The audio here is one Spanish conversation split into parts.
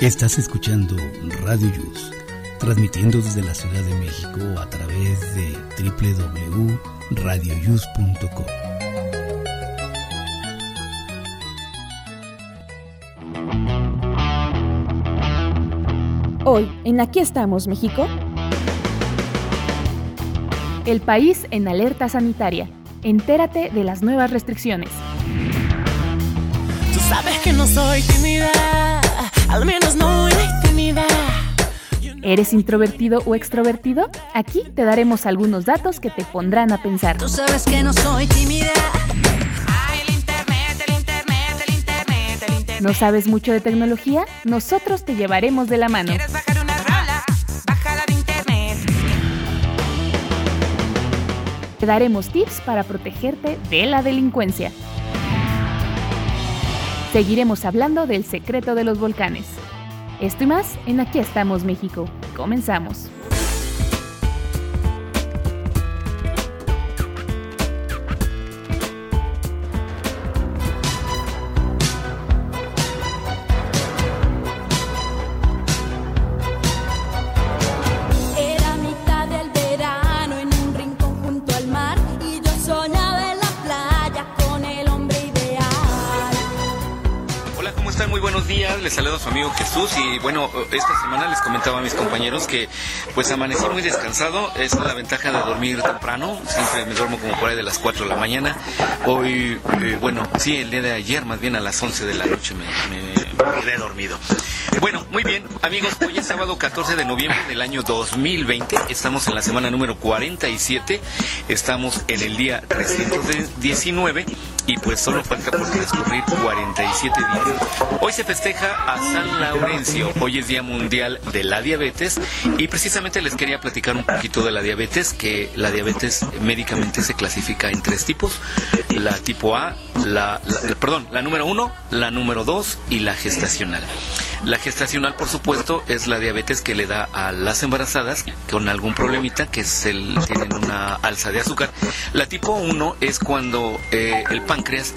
Estás escuchando Radio Yus, transmitiendo desde la Ciudad de México a través de www.radioyus.com. Hoy, en Aquí estamos, México. El país en alerta sanitaria. Entérate de las nuevas restricciones. Tú sabes que no soy tímida al menos no intimida. ¿Eres introvertido o extrovertido? Aquí te daremos algunos datos que te pondrán a pensar. Tú sabes que no soy tímida. ¿No sabes mucho de tecnología? Nosotros te llevaremos de la mano. Te daremos tips para protegerte de la delincuencia. Seguiremos hablando del secreto de los volcanes. Esto y más en Aquí estamos México. Comenzamos. Amigo Jesús y bueno, esta semana les comentaba a mis compañeros que pues amanecí muy descansado, es la ventaja de dormir temprano, siempre me duermo como por ahí de las 4 de la mañana, hoy, eh, bueno, sí, el día de ayer más bien a las 11 de la noche me, me quedé dormido. Bueno, muy bien, amigos, hoy es sábado 14 de noviembre del año 2020, estamos en la semana número 47, estamos en el día 319 y pues solo falta por descubrir 47 días. Hoy se festeja a San Laurencio, hoy es Día Mundial de la Diabetes y precisamente les quería platicar un poquito de la diabetes, que la diabetes médicamente se clasifica en tres tipos, la tipo A, la, perdón, la número uno, la número dos y la gestacional. La gestacional, por supuesto, es la diabetes que le da a las embarazadas con algún problemita, que es el, tienen una alza de azúcar. La tipo 1 es cuando eh, el páncreas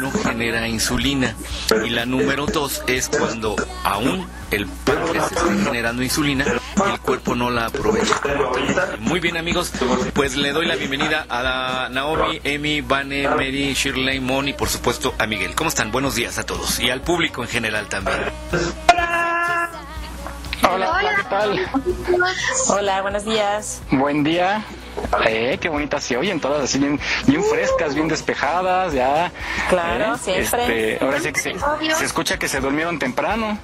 no genera insulina. Y la número 2 es cuando aún el páncreas está generando insulina y el cuerpo no la aprovecha. Muy bien, amigos, pues le doy la bienvenida a Naomi, Emi, Vane, Mary, Shirley, Mon y por supuesto a Miguel. ¿Cómo están? Buenos días a todos y al público en general también. Hola, hola, ¿qué tal? Hola, buenos días. Buen día. Eh, qué bonitas se oyen todas así bien, bien frescas, bien despejadas, ya. Claro, eh, siempre. Este, ahora sí que se, se, escucha que se durmieron temprano.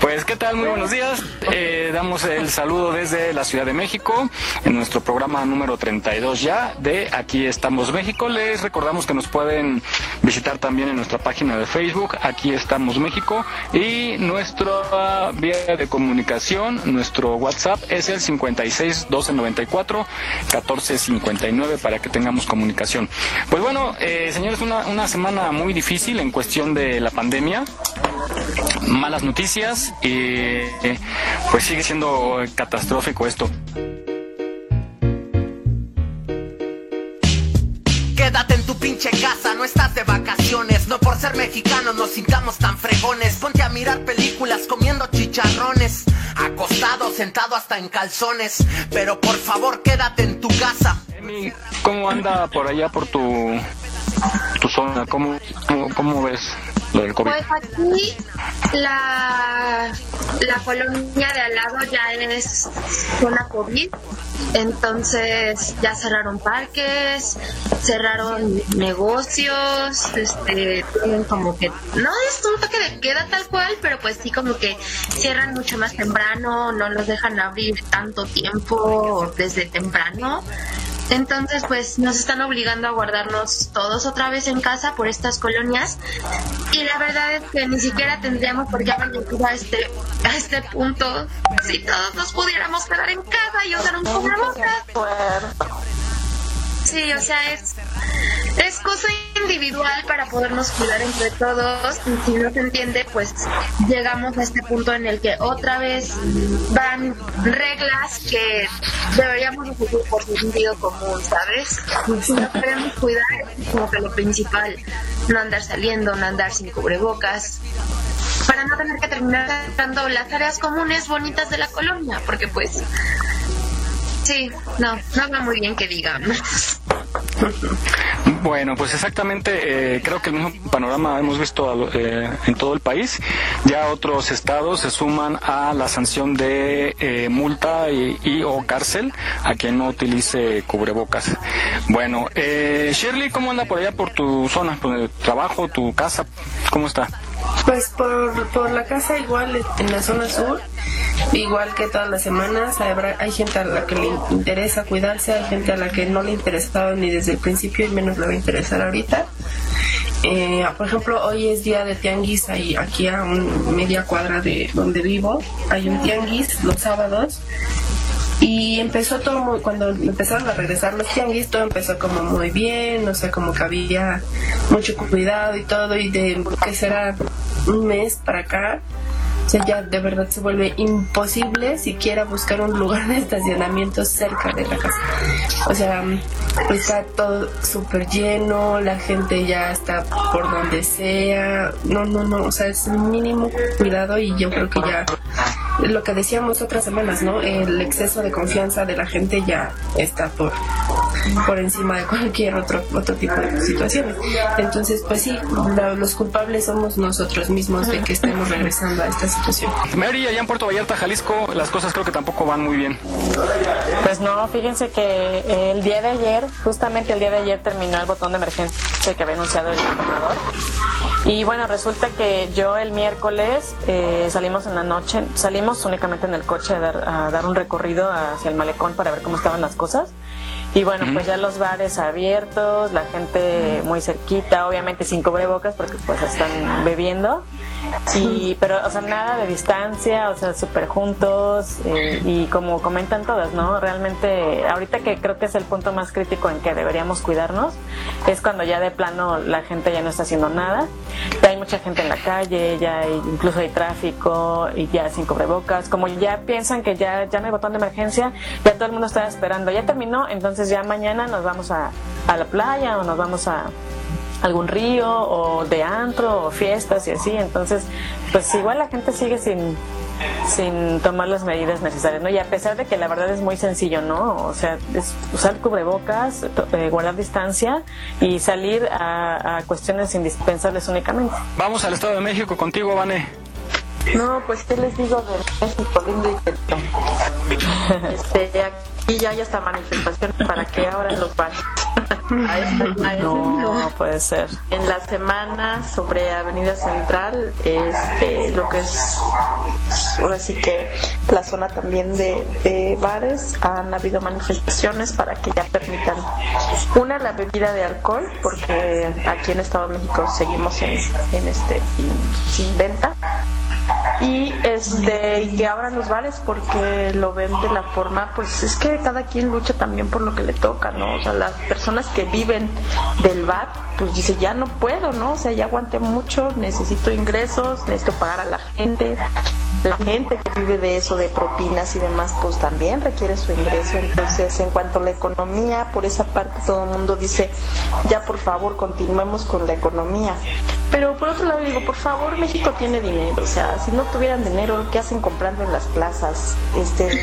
Pues, ¿qué tal? Muy buenos días. Eh, damos el saludo desde la Ciudad de México en nuestro programa número 32 ya de Aquí estamos México. Les recordamos que nos pueden visitar también en nuestra página de Facebook, Aquí estamos México, y nuestra vía de comunicación, nuestro WhatsApp es el 56 1294 1459 para que tengamos comunicación. Pues bueno, eh, señores, una, una semana muy difícil en cuestión de la pandemia malas noticias y pues sigue siendo catastrófico esto. Quédate en tu pinche casa, no estás de vacaciones. No por ser mexicano nos sintamos tan fregones. Ponte a mirar películas comiendo chicharrones. Acostado, sentado hasta en calzones. Pero por favor, quédate en tu casa. ¿Cómo anda por allá, por tu, tu zona? ¿Cómo, cómo, ves? Pues aquí la, la colonia de al lado ya es zona COVID, entonces ya cerraron parques, cerraron negocios, este, como que, no es un toque de queda tal cual, pero pues sí como que cierran mucho más temprano, no los dejan abrir tanto tiempo desde temprano. Entonces, pues nos están obligando a guardarnos todos otra vez en casa por estas colonias. Y la verdad es que ni siquiera tendríamos por qué haber llegado a este, a este punto si todos nos pudiéramos quedar en casa y usar un cubrebocas. Sí, o sea, es, es cosa individual para podernos cuidar entre todos y si no se entiende, pues llegamos a este punto en el que otra vez van reglas que deberíamos seguir por su sentido común, ¿sabes? Nos queremos cuidar, como que lo principal, no andar saliendo, no andar sin cubrebocas. para no tener que terminar dando las áreas comunes bonitas de la colonia, porque pues sí, no, no va muy bien que digamos. Bueno, pues exactamente, eh, creo que el mismo panorama hemos visto eh, en todo el país. Ya otros estados se suman a la sanción de eh, multa y, o cárcel a quien no utilice cubrebocas. Bueno, Shirley, ¿cómo anda por allá por tu zona, por el trabajo, tu casa? ¿Cómo está? Pues por, por la casa igual, en la zona sur, igual que todas las semanas, hay, gente a la que le interesa cuidarse, hay gente a la que no le ha interesado ni desde el principio y menos le va a interesar ahorita. Eh, por ejemplo, hoy es día de tianguis, hay aquí a un media cuadra de donde vivo, hay un tianguis los sábados y empezó todo muy, cuando empezaron a regresar los tianguis, todo empezó como muy bien, o sea, como que había mucho cuidado y todo, y de que será un mes para acá, o sea, ya de verdad se vuelve imposible siquiera buscar un lugar de estacionamiento cerca de la casa. O sea, está todo súper lleno, la gente ya está por donde sea. No, no, no, o sea, es mínimo cuidado y yo creo que ya lo que decíamos otras semanas, ¿no? El exceso de confianza de la gente ya está por, por encima de cualquier otro, otro tipo de situaciones. Entonces, pues sí, los culpables somos nosotros mismos de que estemos regresando a esta situación. Mary, allá en Puerto Vallarta, Jalisco, las cosas creo que tampoco van muy bien. Pues no, fíjense que el día de ayer, justamente el día de ayer terminó el botón de emergencia que había anunciado el gobernador. Y bueno, resulta que yo el miércoles eh, salimos en la noche, salimos únicamente en el coche a dar, a dar un recorrido hacia el malecón para ver cómo estaban las cosas. Y bueno, pues ya los bares abiertos, la gente muy cerquita, obviamente sin cubrebocas porque pues están bebiendo. Y, pero, o sea, nada de distancia, o sea, súper juntos eh, y como comentan todas, ¿no? Realmente, ahorita que creo que es el punto más crítico en que deberíamos cuidarnos, es cuando ya de plano la gente ya no está haciendo nada, ya hay mucha gente en la calle, ya hay, incluso hay tráfico y ya sin cubrebocas, como ya piensan que ya, ya no hay botón de emergencia, ya todo el mundo está esperando, ya terminó, entonces ya mañana nos vamos a, a la playa o nos vamos a algún río o de antro o fiestas y así. Entonces, pues igual la gente sigue sin, sin tomar las medidas necesarias, ¿no? Y a pesar de que la verdad es muy sencillo, ¿no? O sea, es usar cubrebocas, eh, guardar distancia y salir a, cuestiones indispensables únicamente. Vamos al Estado de México contigo, Vane. No, pues qué les digo de México, lindo y Este, aquí ya hay hasta manifestaciones para que ahora los van no, puede ser. En la semana sobre Avenida Central, este, lo que es ahora sí que la zona también de, bares, han habido manifestaciones para que ya permitan una la bebida de alcohol, porque aquí en Estado de México seguimos en, este sin venta y este que abran los bares porque lo ven de la forma pues es que cada quien lucha también por lo que le toca no o sea las personas que viven del bar pues dice ya no puedo no o sea ya aguanté mucho necesito ingresos necesito pagar a la gente la gente que vive de eso de propinas y demás pues también requiere su ingreso entonces en cuanto a la economía por esa parte todo el mundo dice ya por favor continuemos con la economía pero por otro lado digo por favor México tiene dinero o sea si no tuvieran dinero, ¿qué hacen comprando en las plazas? Este,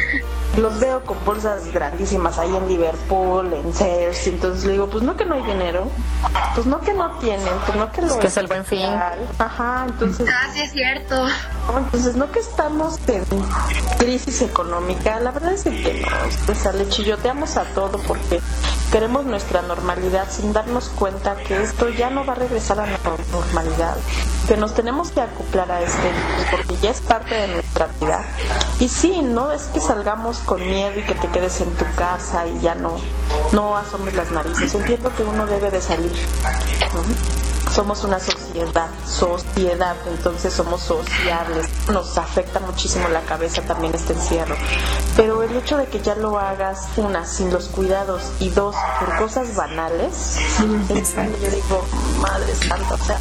los veo con bolsas grandísimas ahí en Liverpool, en Sears, entonces le digo, pues no que no hay dinero, pues no que no tienen, pues no que lo es que es el buen fin. Ajá, entonces. Ah, sí es cierto. Entonces no que estamos en crisis económica, la verdad es que no, le chilloteamos a todo porque queremos nuestra normalidad sin darnos cuenta que esto ya no va a regresar a la normalidad, que nos tenemos que acoplar a este porque ya es parte de nuestra vida. Y sí, no es que salgamos con miedo y que te quedes en tu casa y ya no, no asomes las narices. Entiendo que uno debe de salir. Somos una sociedad, sociedad, entonces somos sociables. Nos afecta muchísimo la cabeza también este encierro. Pero el hecho de que ya lo hagas, una, sin los cuidados y dos, por cosas banales, yo digo, madre santa, o sea,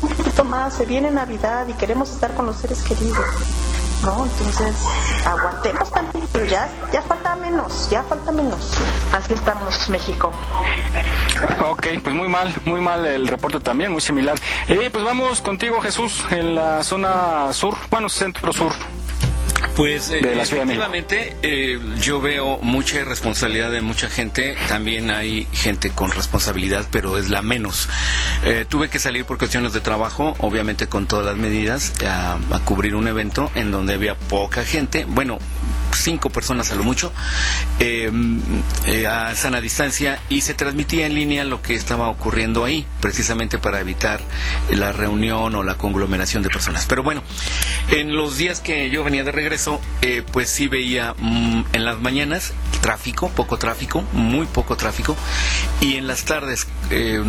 un poquito más, se viene Navidad y queremos estar con los seres queridos ¿no? Entonces, aguantemos pero ya, ya falta menos, ya falta menos. Así estamos, México. Ok, pues muy mal, muy mal el reporte también, muy similar. Eh, pues vamos contigo, Jesús, en la zona sur, bueno, centro sur. Pues eh, De la efectivamente eh, yo veo mucha irresponsabilidad de mucha gente, también hay gente con responsabilidad, pero es la menos. Eh, tuve que salir por cuestiones de trabajo, obviamente con todas las medidas, a, a cubrir un evento en donde había poca gente, bueno, cinco personas a lo mucho, eh, eh, a sana distancia y se transmitía en línea lo que estaba ocurriendo ahí, precisamente para evitar la reunión o la conglomeración de personas. Pero bueno, en los días que yo venía de regreso, eh, pues sí veía mm, en las mañanas tráfico, poco tráfico, muy poco tráfico, y en las tardes, eh,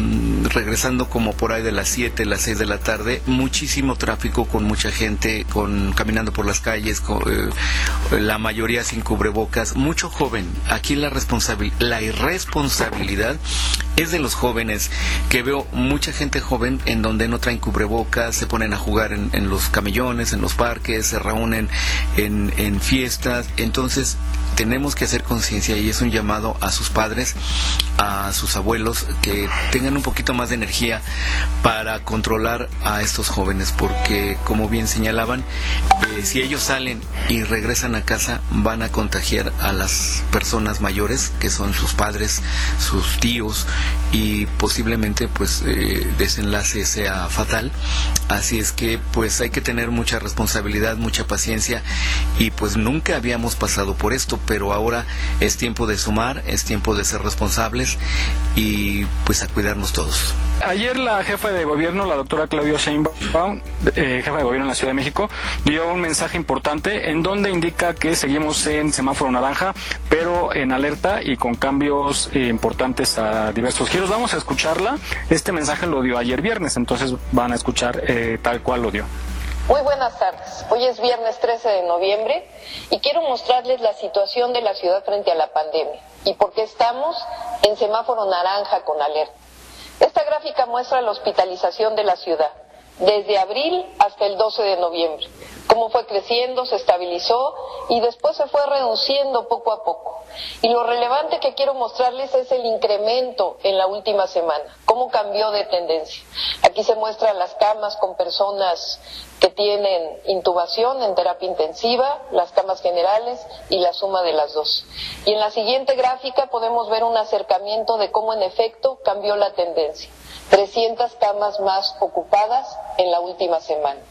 regresando como por ahí de las 7, las 6 de la tarde, muchísimo tráfico con mucha gente, con caminando por las calles, con, eh, la mayoría sin cubrebocas, mucho joven. Aquí la la irresponsabilidad es de los jóvenes, que veo mucha gente joven en donde no traen cubrebocas, se ponen a jugar en los camellones, en los parques, se reúnen en, fiestas, entonces tenemos que hacer conciencia y es un llamado a sus padres, a sus abuelos, que tengan un poquito más de energía para controlar a estos jóvenes, porque como bien señalaban, eh, si ellos salen y regresan a casa, van a contagiar a las personas mayores, que son sus padres, sus tíos, y posiblemente pues eh, desenlace sea fatal. Así es que pues hay que tener mucha responsabilidad, mucha paciencia, y pues nunca habíamos pasado por esto, pero ahora es tiempo de sumar, es tiempo de ser responsables y pues a cuidarnos todos. Ayer la jefa de gobierno, la doctora Claudia Sheinbaum, eh, jefa de gobierno en la Ciudad de México, dio un mensaje importante en donde indica que seguimos en semáforo naranja, pero en alerta y con cambios eh, importantes a diversos giros. Vamos a escucharla. Este mensaje lo dio ayer viernes, entonces van a escuchar eh, tal cual lo dio. Muy buenas tardes. Hoy es viernes 13 de noviembre y quiero mostrarles la situación de la ciudad frente a la pandemia y por qué estamos en semáforo naranja con alerta. Esta gráfica muestra la hospitalización de la ciudad desde abril hasta el 12 de noviembre, cómo fue creciendo, se estabilizó y después se fue reduciendo poco a poco. Y lo relevante que quiero mostrarles es el incremento en la última semana, cómo cambió de tendencia. Aquí se muestran las camas con personas que tienen intubación en terapia intensiva, las camas generales y la suma de las dos. Y en la siguiente gráfica podemos ver un acercamiento de cómo en efecto cambió la tendencia. 300 camas más ocupadas en la última semana.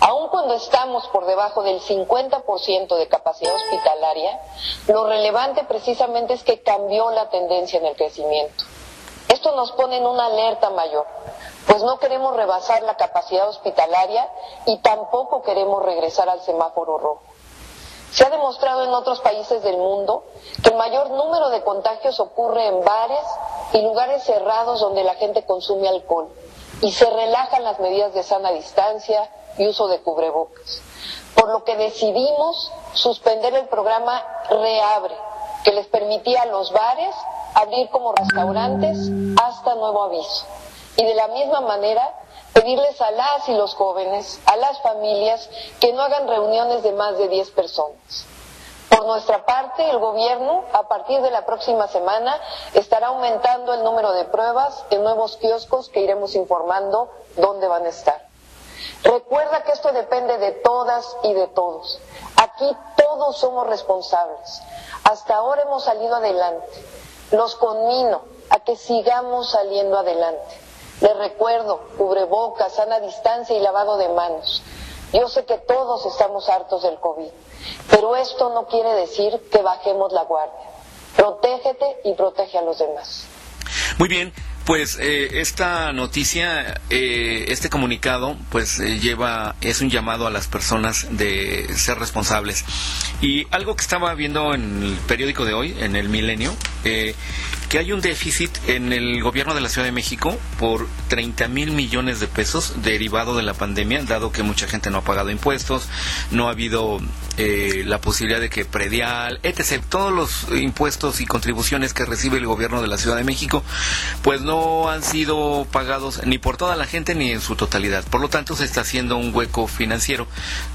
Aun cuando estamos por debajo del 50% de capacidad hospitalaria, lo relevante precisamente es que cambió la tendencia en el crecimiento. Esto nos pone en una alerta mayor, pues no queremos rebasar la capacidad hospitalaria y tampoco queremos regresar al semáforo rojo. Se ha demostrado en otros países del mundo que el mayor número de contagios ocurre en bares y lugares cerrados donde la gente consume alcohol y se relajan las medidas de sana distancia y uso de cubrebocas. Por lo que decidimos suspender el programa Reabre, que les permitía a los bares abrir como restaurantes hasta nuevo aviso. Y de la misma manera, pedirles a las y los jóvenes, a las familias, que no hagan reuniones de más de 10 personas. Por nuestra parte, el gobierno, a partir de la próxima semana, estará aumentando el número de pruebas en nuevos kioscos que iremos informando dónde van a estar. Recuerda que esto depende de todas y de todos. Aquí todos somos responsables. Hasta ahora hemos salido adelante. Los conmino a que sigamos saliendo adelante. Les recuerdo, cubrebocas, sana distancia y lavado de manos. Yo sé que todos estamos hartos del COVID, pero esto no quiere decir que bajemos la guardia. Protégete y protege a los demás. Muy bien, pues eh, esta noticia, eh, este comunicado, pues eh, lleva, es un llamado a las personas de ser responsables. Y algo que estaba viendo en el periódico de hoy, en el Milenio, que hay un déficit en el gobierno de la Ciudad de México por 30 mil millones de pesos derivado de la pandemia, dado que mucha gente no ha pagado impuestos, no ha habido eh, la posibilidad de que predial, etc., todos los impuestos y contribuciones que recibe el gobierno de la Ciudad de México, pues no han sido pagados ni por toda la gente ni en su totalidad. Por lo tanto, se está haciendo un hueco financiero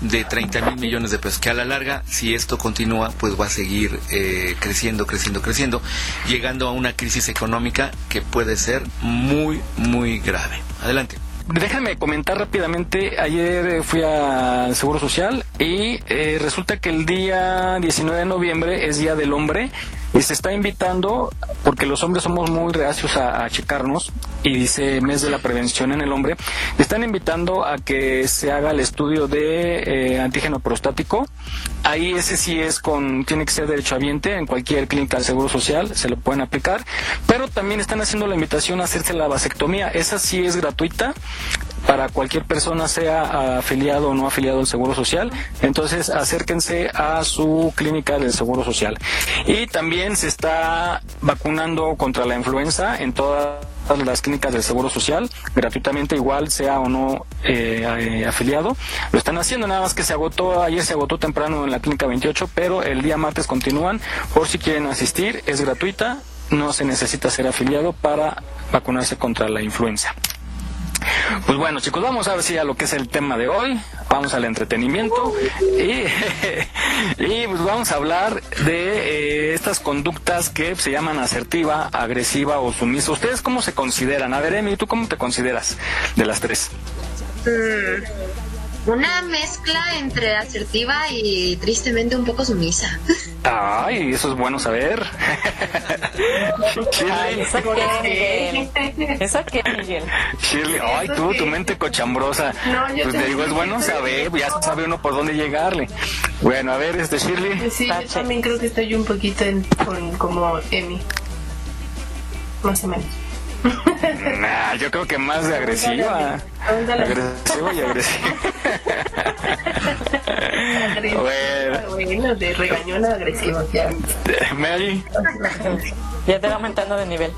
de 30 mil millones de pesos, que a la larga, si esto continúa, pues va a seguir eh, creciendo, creciendo, creciendo, llegando a una crisis económica que puede ser muy, muy grave. Adelante. Déjame comentar rápidamente. Ayer eh, fui al Seguro Social y eh, resulta que el día 19 de noviembre es Día del Hombre y se está invitando, porque los hombres somos muy reacios a, checarnos, y dice mes de la prevención en el hombre, están invitando a que se haga el estudio de eh, antígeno prostático. Ahí ese sí es con, tiene que ser derechohabiente, en cualquier clínica del Seguro Social se lo pueden aplicar, pero también están haciendo la invitación a hacerse la vasectomía. Esa sí es gratuita para cualquier persona, sea afiliado o no afiliado al Seguro Social. Entonces, acérquense a su clínica del Seguro Social. Y también se está vacunando contra la influenza en todas las clínicas del Seguro Social, gratuitamente igual sea o no eh, afiliado. Lo están haciendo, nada más que se agotó, ayer se agotó temprano en la clínica 28, pero el día martes continúan por si quieren asistir, es gratuita, no se necesita ser afiliado para vacunarse contra la influenza. Pues bueno, chicos, vamos a ver si a lo que es el tema de hoy. Vamos al entretenimiento y, y pues vamos a hablar de eh, estas conductas que se llaman asertiva, agresiva o sumisa. ¿Ustedes cómo se consideran? A ver, Emi, ¿tú cómo te consideras de las tres? Mm, una mezcla entre asertiva y tristemente un poco sumisa. Ay, eso es bueno saber. Ay, ¿esa qué, ¿Esa qué, Miguel? Shirley, ay, tú, tu mente cochambrosa. No, yo pues te digo, es bueno saber, ya sabe uno por dónde llegarle. Bueno, a ver, este Shirley. Sí, yo también creo que estoy un poquito en, con, como Emi. Más o menos. Nah, yo creo que más de agresiva. Agresiva y agresiva. bueno. de regañona agresiva. Ya. Mary. Ya te va aumentando de nivel.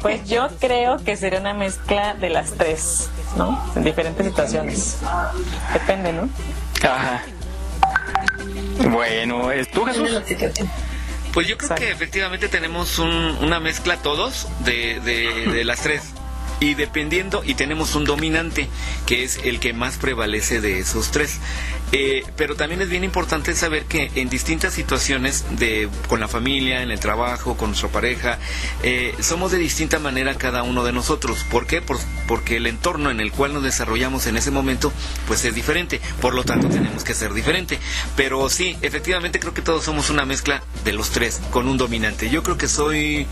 Pues yo creo que sería una mezcla de las tres, ¿no? En diferentes situaciones. Depende, ¿no? Ajá. Bueno, ¿tú Jesús? Pues yo creo que efectivamente tenemos una mezcla todos de, de las tres y dependiendo y tenemos un dominante que es el que más prevalece de esos tres. Eh, pero también es bien importante saber que en distintas situaciones de con la familia en el trabajo con nuestra pareja eh, somos de distinta manera cada uno de nosotros. ¿por qué? porque el entorno en el cual nos desarrollamos en ese momento pues es diferente. Por lo tanto tenemos que ser diferente. Pero sí efectivamente creo que todos somos una mezcla de los tres con un dominante. Yo creo que soy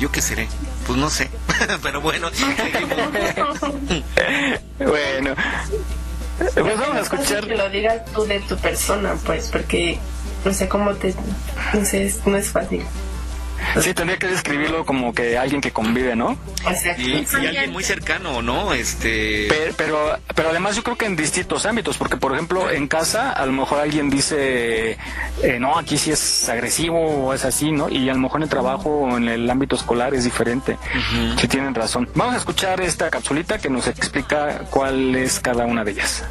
¿Yo qué seré? Pues no sé. Pero bueno, bueno. Pues vamos a escuchar. Que lo digas tú de tu persona, pues, porque no sé cómo te. No sé, no es fácil. Sí, tendría que describirlo como que alguien que convive, ¿no? Y, alguien muy cercano, ¿no? Este... Pero, pero, además yo creo que en distintos ámbitos, porque por ejemplo en casa a lo mejor alguien dice, eh, no, aquí sí es agresivo o es así, ¿no? Y a lo mejor en el trabajo o en el ámbito escolar es diferente. Si tienen razón. Vamos a escuchar esta capsulita que nos explica cuál es cada una de ellas.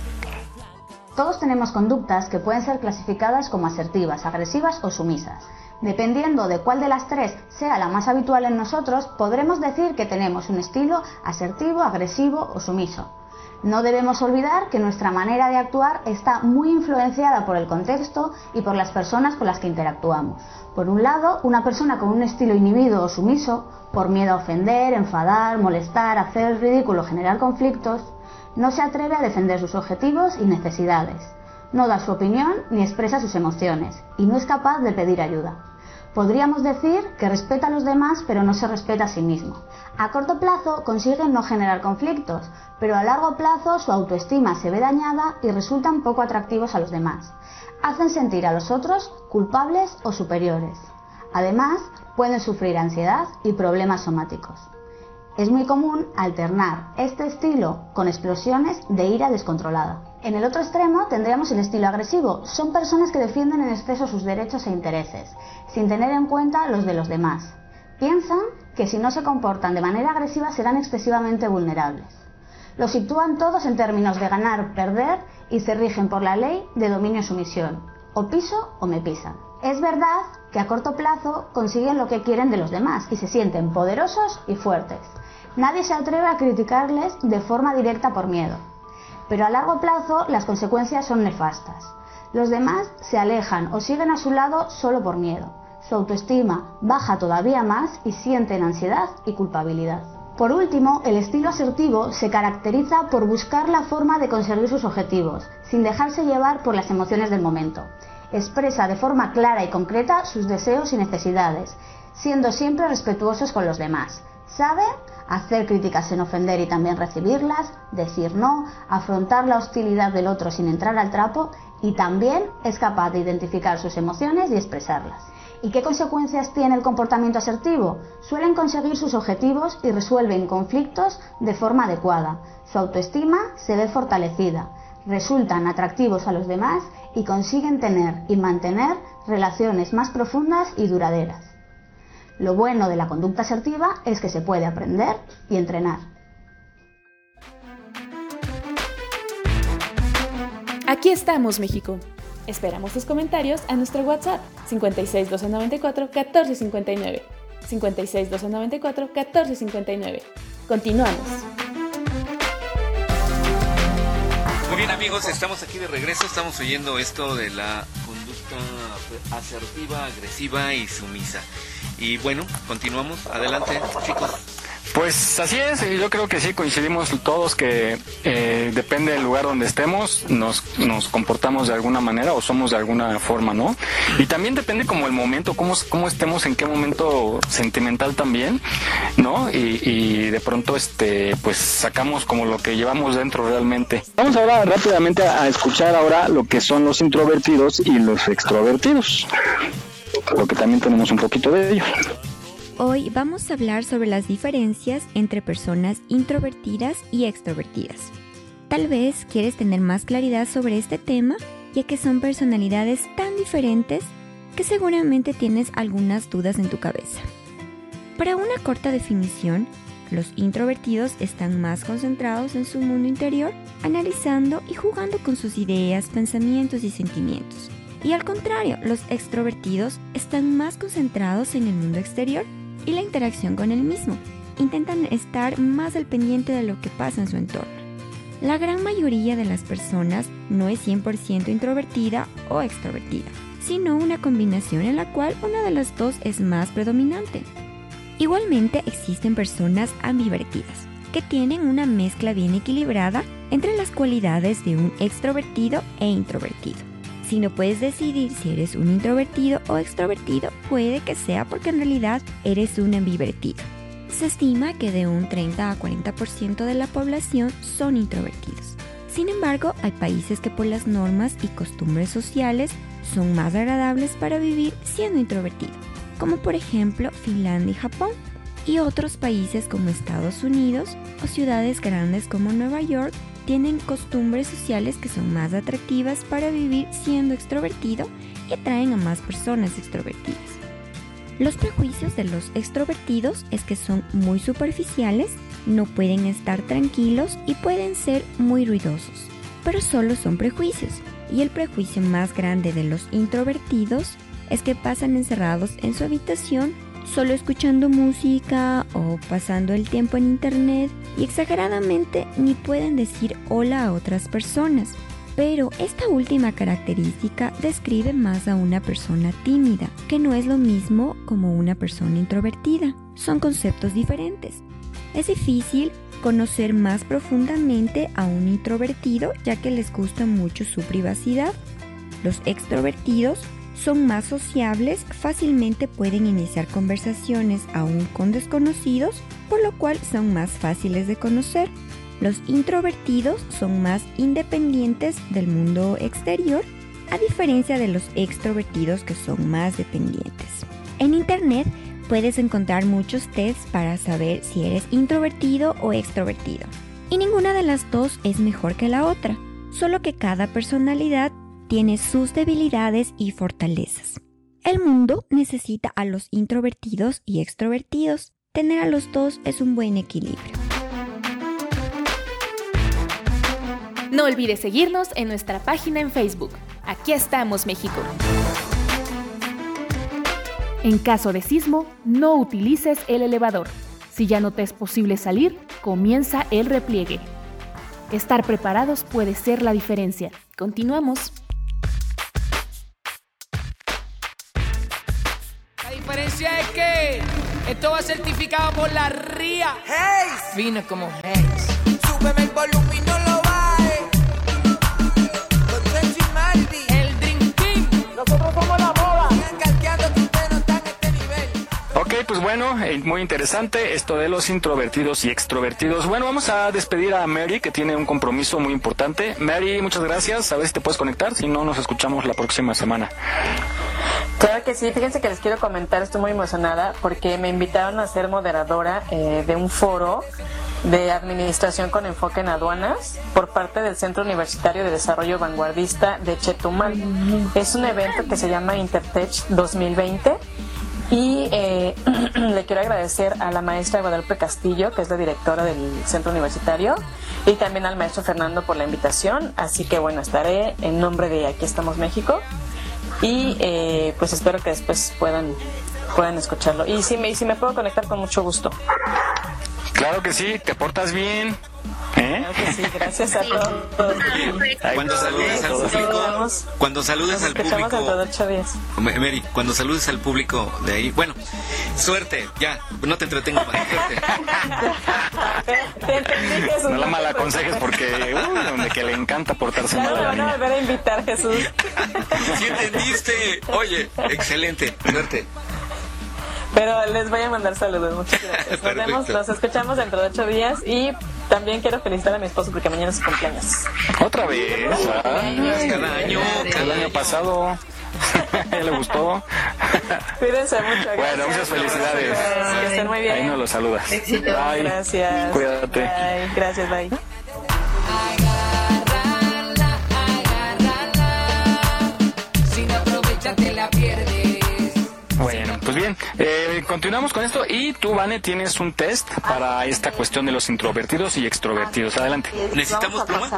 Todos tenemos conductas que pueden ser clasificadas como asertivas, agresivas o sumisas. Dependiendo de cuál de las tres sea la más habitual en nosotros, podremos decir que tenemos un estilo asertivo, agresivo o sumiso. No debemos olvidar que nuestra manera de actuar está muy influenciada por el contexto y por las personas con las que interactuamos. Por un lado, una persona con un estilo inhibido o sumiso, por miedo a ofender, enfadar, molestar, hacer el ridículo, generar conflictos, no se atreve a defender sus objetivos y necesidades no da su opinión ni expresa sus emociones y no es capaz de pedir ayuda. Podríamos decir que respeta a los demás pero no se respeta a sí mismo. A corto plazo consigue no generar conflictos, pero a largo plazo su autoestima se ve dañada y resultan poco atractivos a los demás. Hacen sentir a los otros culpables o superiores. Además, pueden sufrir ansiedad y problemas somáticos. Es muy común alternar este estilo con explosiones de ira descontrolada. En el otro extremo tendríamos el estilo agresivo. Son personas que defienden en exceso sus derechos e intereses, sin tener en cuenta los de los demás. Piensan que si no se comportan de manera agresiva serán excesivamente vulnerables. Los sitúan todos en términos de ganar, perder y se rigen por la ley de dominio-sumisión. O piso o me pisan. Es verdad que a corto plazo consiguen lo que quieren de los demás y se sienten poderosos y fuertes. Nadie se atreve a criticarles de forma directa por miedo. Pero a largo plazo las consecuencias son nefastas. Los demás se alejan o siguen a su lado solo por miedo. Su autoestima baja todavía más y sienten ansiedad y culpabilidad. Por último, el estilo asertivo se caracteriza por buscar la forma de conseguir sus objetivos, sin dejarse llevar por las emociones del momento. Expresa de forma clara y concreta sus deseos y necesidades, siendo siempre respetuosos con los demás. Sabe hacer críticas sin ofender y también recibirlas, decir no, afrontar la hostilidad del otro sin entrar al trapo y también es capaz de identificar sus emociones y expresarlas. ¿Y qué consecuencias tiene el comportamiento asertivo? Suelen conseguir sus objetivos y resuelven conflictos de forma adecuada. Su autoestima se ve fortalecida, resultan atractivos a los demás y consiguen tener y mantener relaciones más profundas y duraderas. Lo bueno de la conducta asertiva es que se puede aprender y entrenar. Aquí estamos, México. Esperamos tus comentarios a nuestro WhatsApp 56 294 1459. 56 294 1459. Continuamos. Muy bien amigos, estamos aquí de regreso, estamos oyendo esto de la conducta asertiva, agresiva y sumisa. Y bueno, continuamos. Adelante, chicos. Pues así es, yo creo que sí coincidimos todos que eh, depende del lugar donde estemos, nos, nos comportamos de alguna manera o somos de alguna forma, ¿no? Y también depende como el momento, cómo, cómo estemos, en qué momento sentimental también, ¿no? Y, y de pronto, este, pues sacamos como lo que llevamos dentro realmente. Vamos ahora rápidamente a escuchar ahora lo que son los introvertidos y los extrovertidos, porque también tenemos un poquito de ello. Hoy vamos a hablar sobre las diferencias entre personas introvertidas y extrovertidas. Tal vez quieres tener más claridad sobre este tema, ya que son personalidades tan diferentes que seguramente tienes algunas dudas en tu cabeza. Para una corta definición, los introvertidos están más concentrados en su mundo interior, analizando y jugando con sus ideas, pensamientos y sentimientos. Y al contrario, los extrovertidos están más concentrados en el mundo exterior y la interacción con el mismo. Intentan estar más al pendiente de lo que pasa en su entorno. La gran mayoría de las personas no es 100% introvertida o extrovertida, sino una combinación en la cual una de las dos es más predominante. Igualmente existen personas ambivertidas, que tienen una mezcla bien equilibrada entre las cualidades de un extrovertido e introvertido. Si no puedes decidir si eres un introvertido o extrovertido, puede que sea porque en realidad eres un ambivertido. Se estima que de un 30 a 40% de la población son introvertidos. Sin embargo, hay países que por las normas y costumbres sociales son más agradables para vivir siendo introvertido, como por ejemplo Finlandia y Japón, y otros países como Estados Unidos o ciudades grandes como Nueva York tienen costumbres sociales que son más atractivas para vivir siendo extrovertido y atraen a más personas extrovertidas. Los prejuicios de los extrovertidos es que son muy superficiales, no pueden estar tranquilos y pueden ser muy ruidosos, pero solo son prejuicios. Y el prejuicio más grande de los introvertidos es que pasan encerrados en su habitación solo escuchando música o pasando el tiempo en internet y exageradamente ni pueden decir hola a otras personas. Pero esta última característica describe más a una persona tímida, que no es lo mismo como una persona introvertida. Son conceptos diferentes. Es difícil conocer más profundamente a un introvertido ya que les gusta mucho su privacidad. Los extrovertidos son más sociables, fácilmente pueden iniciar conversaciones aún con desconocidos, por lo cual son más fáciles de conocer. Los introvertidos son más independientes del mundo exterior, a diferencia de los extrovertidos que son más dependientes. En Internet puedes encontrar muchos tests para saber si eres introvertido o extrovertido. Y ninguna de las dos es mejor que la otra, solo que cada personalidad tiene sus debilidades y fortalezas. El mundo necesita a los introvertidos y extrovertidos. Tener a los dos es un buen equilibrio. No olvides seguirnos en nuestra página en Facebook. Aquí estamos, México. En caso de sismo, no utilices el elevador. Si ya no te es posible salir, comienza el repliegue. Estar preparados puede ser la diferencia. Continuamos. Esto va certificado por la RIA. Hayes. Fino como Hayes. Súbeme el volumen Ok, pues bueno, eh, muy interesante esto de los introvertidos y extrovertidos. Bueno, vamos a despedir a Mary, que tiene un compromiso muy importante. Mary, muchas gracias. A ver si te puedes conectar, si no, nos escuchamos la próxima semana. Claro que sí, fíjense que les quiero comentar, estoy muy emocionada porque me invitaron a ser moderadora eh, de un foro de administración con enfoque en aduanas por parte del Centro Universitario de Desarrollo Vanguardista de Chetumal. Es un evento que se llama Intertech 2020 y eh, le quiero agradecer a la maestra Guadalupe Castillo, que es la directora del centro universitario, y también al maestro Fernando por la invitación. Así que bueno, estaré en nombre de Aquí estamos México y eh, pues espero que después puedan puedan escucharlo. Y si me, y si me puedo conectar con mucho gusto. Claro que sí, te portas bien. ¿Eh? Claro que sí, gracias a todos. Cuando saludes al público, cuando saludes al público. Mary, cuando saludes al público de ahí, bueno, suerte, ya, no te entretengo más, suerte. No la malaconsejes porque uh, donde que le encanta portarse mal no van a volver a invitar, Jesús. ¿Sí entendiste? Oye, excelente, suerte. Pero les voy a mandar saludos. Muchas gracias. Nos vemos, nos escuchamos dentro de ocho días y también quiero felicitar a mi esposo porque mañana es su cumpleaños. Otra vez. ah, Cada año, El año pasado. ¿Ya le gustó? Cuídense mucho. Gracias. Bueno, muchas felicidades. Que estén muy bien. Ahí nos lo saludas. Éxito. Bye. Gracias. Cuídate. Bye. Gracias, bye. Sin aprovecharte la pierdes. Bien, eh, continuamos con esto y tú, Vane, tienes un test para esta cuestión de los introvertidos y extrovertidos. Adelante. ¿Necesitamos Vamos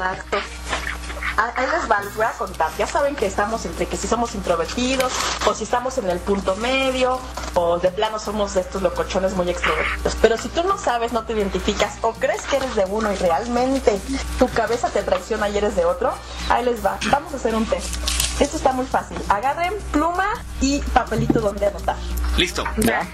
Ah, Ahí les va, les voy a contar. Ya saben que estamos entre que si somos introvertidos o si estamos en el punto medio o de plano somos de estos locochones muy extrovertidos. Pero si tú no sabes, no te identificas o crees que eres de uno y realmente tu cabeza te traiciona y eres de otro, ahí les va. Vamos a hacer un test. Esto está muy fácil. Agarren pluma y papelito donde anotar. Listo.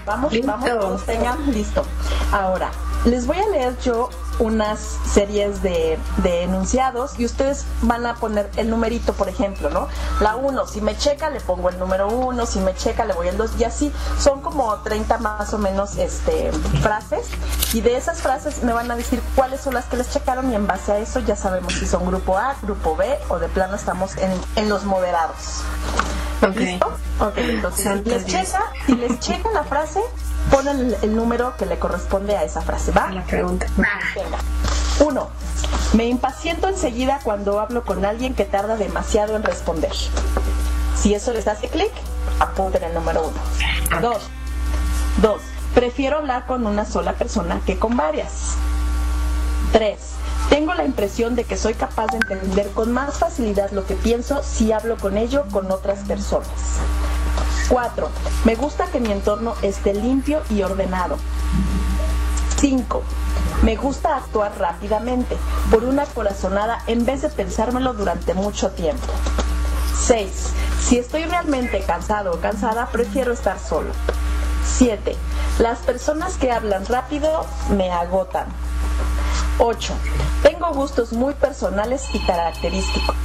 Vamos, vamos, todos tengan listo. Ahora, les voy a leer yo unas series de, de enunciados y ustedes van a poner el numerito, por ejemplo, ¿no? La 1, si me checa le pongo el número 1, si me checa le voy el 2 y así. Son como 30 más o menos este, frases y de esas frases me van a decir cuáles son las que les checaron y en base a eso ya sabemos si son grupo A, grupo B o de plano estamos en, en los moderados. ¿Listo? Ok, entonces si les checa, si les checa la frase, ponen el, el número que le corresponde a esa frase, ¿va? La pregunta. Venga. Uno, me impaciento enseguida cuando hablo con alguien que tarda demasiado en responder. Si eso les hace clic, apunten el número uno. Dos, dos, prefiero hablar con una sola persona que con varias. Tres, tengo la impresión de que soy capaz de entender con más facilidad lo que pienso si hablo con ello con otras personas. 4. Me gusta que mi entorno esté limpio y ordenado. 5. Me gusta actuar rápidamente, por una corazonada en vez de pensármelo durante mucho tiempo. 6. Si estoy realmente cansado o cansada, prefiero estar solo. 7. Las personas que hablan rápido me agotan. 8. Tengo gustos muy personales y característicos.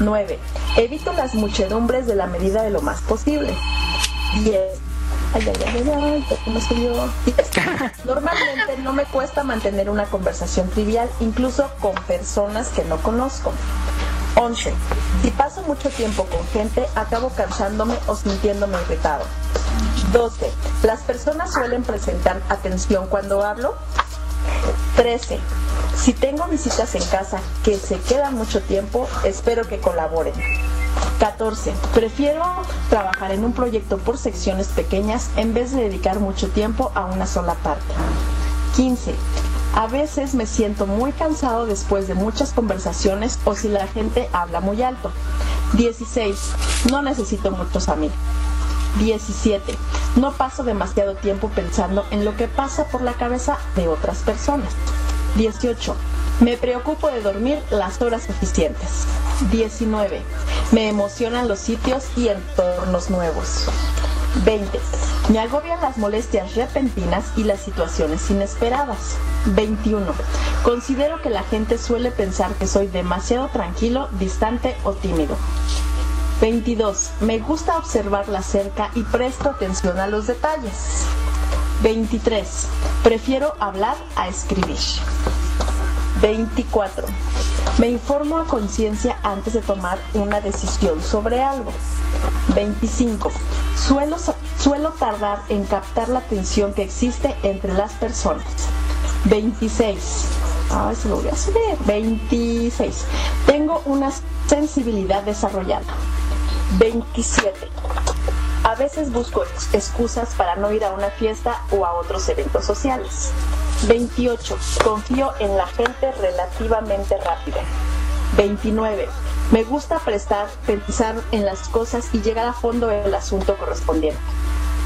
9. Evito las muchedumbres de la medida de lo más posible. 10. Ay, ay, ay, ay, ay, ¿por qué me subió? 10. Normalmente no me cuesta mantener una conversación trivial, incluso con personas que no conozco. 11. Si paso mucho tiempo con gente, acabo cansándome o sintiéndome irritado. 12. Las personas suelen presentar atención cuando hablo. 13. Si tengo visitas en casa que se quedan mucho tiempo, espero que colaboren. 14. Prefiero trabajar en un proyecto por secciones pequeñas en vez de dedicar mucho tiempo a una sola parte. 15. A veces me siento muy cansado después de muchas conversaciones o si la gente habla muy alto. 16. No necesito muchos amigos. 17. No paso demasiado tiempo pensando en lo que pasa por la cabeza de otras personas. 18. Me preocupo de dormir las horas suficientes. 19. Me emocionan los sitios y entornos nuevos. 20. Me agobian las molestias repentinas y las situaciones inesperadas. 21. Considero que la gente suele pensar que soy demasiado tranquilo, distante o tímido. 22. Me gusta observarla cerca y presto atención a los detalles. 23. Prefiero hablar a escribir. 24. Me informo a conciencia antes de tomar una decisión sobre algo. 25. Suelo, tardar en captar la tensión que existe entre las personas. 26. Ay, se lo voy a subir. 26. Tengo una sensibilidad desarrollada. 27. A veces busco excusas para no ir a una fiesta o a otros eventos sociales. 28. Confío en la gente relativamente rápido. 29. Me gusta prestar, pensar en las cosas y llegar a fondo del asunto correspondiente.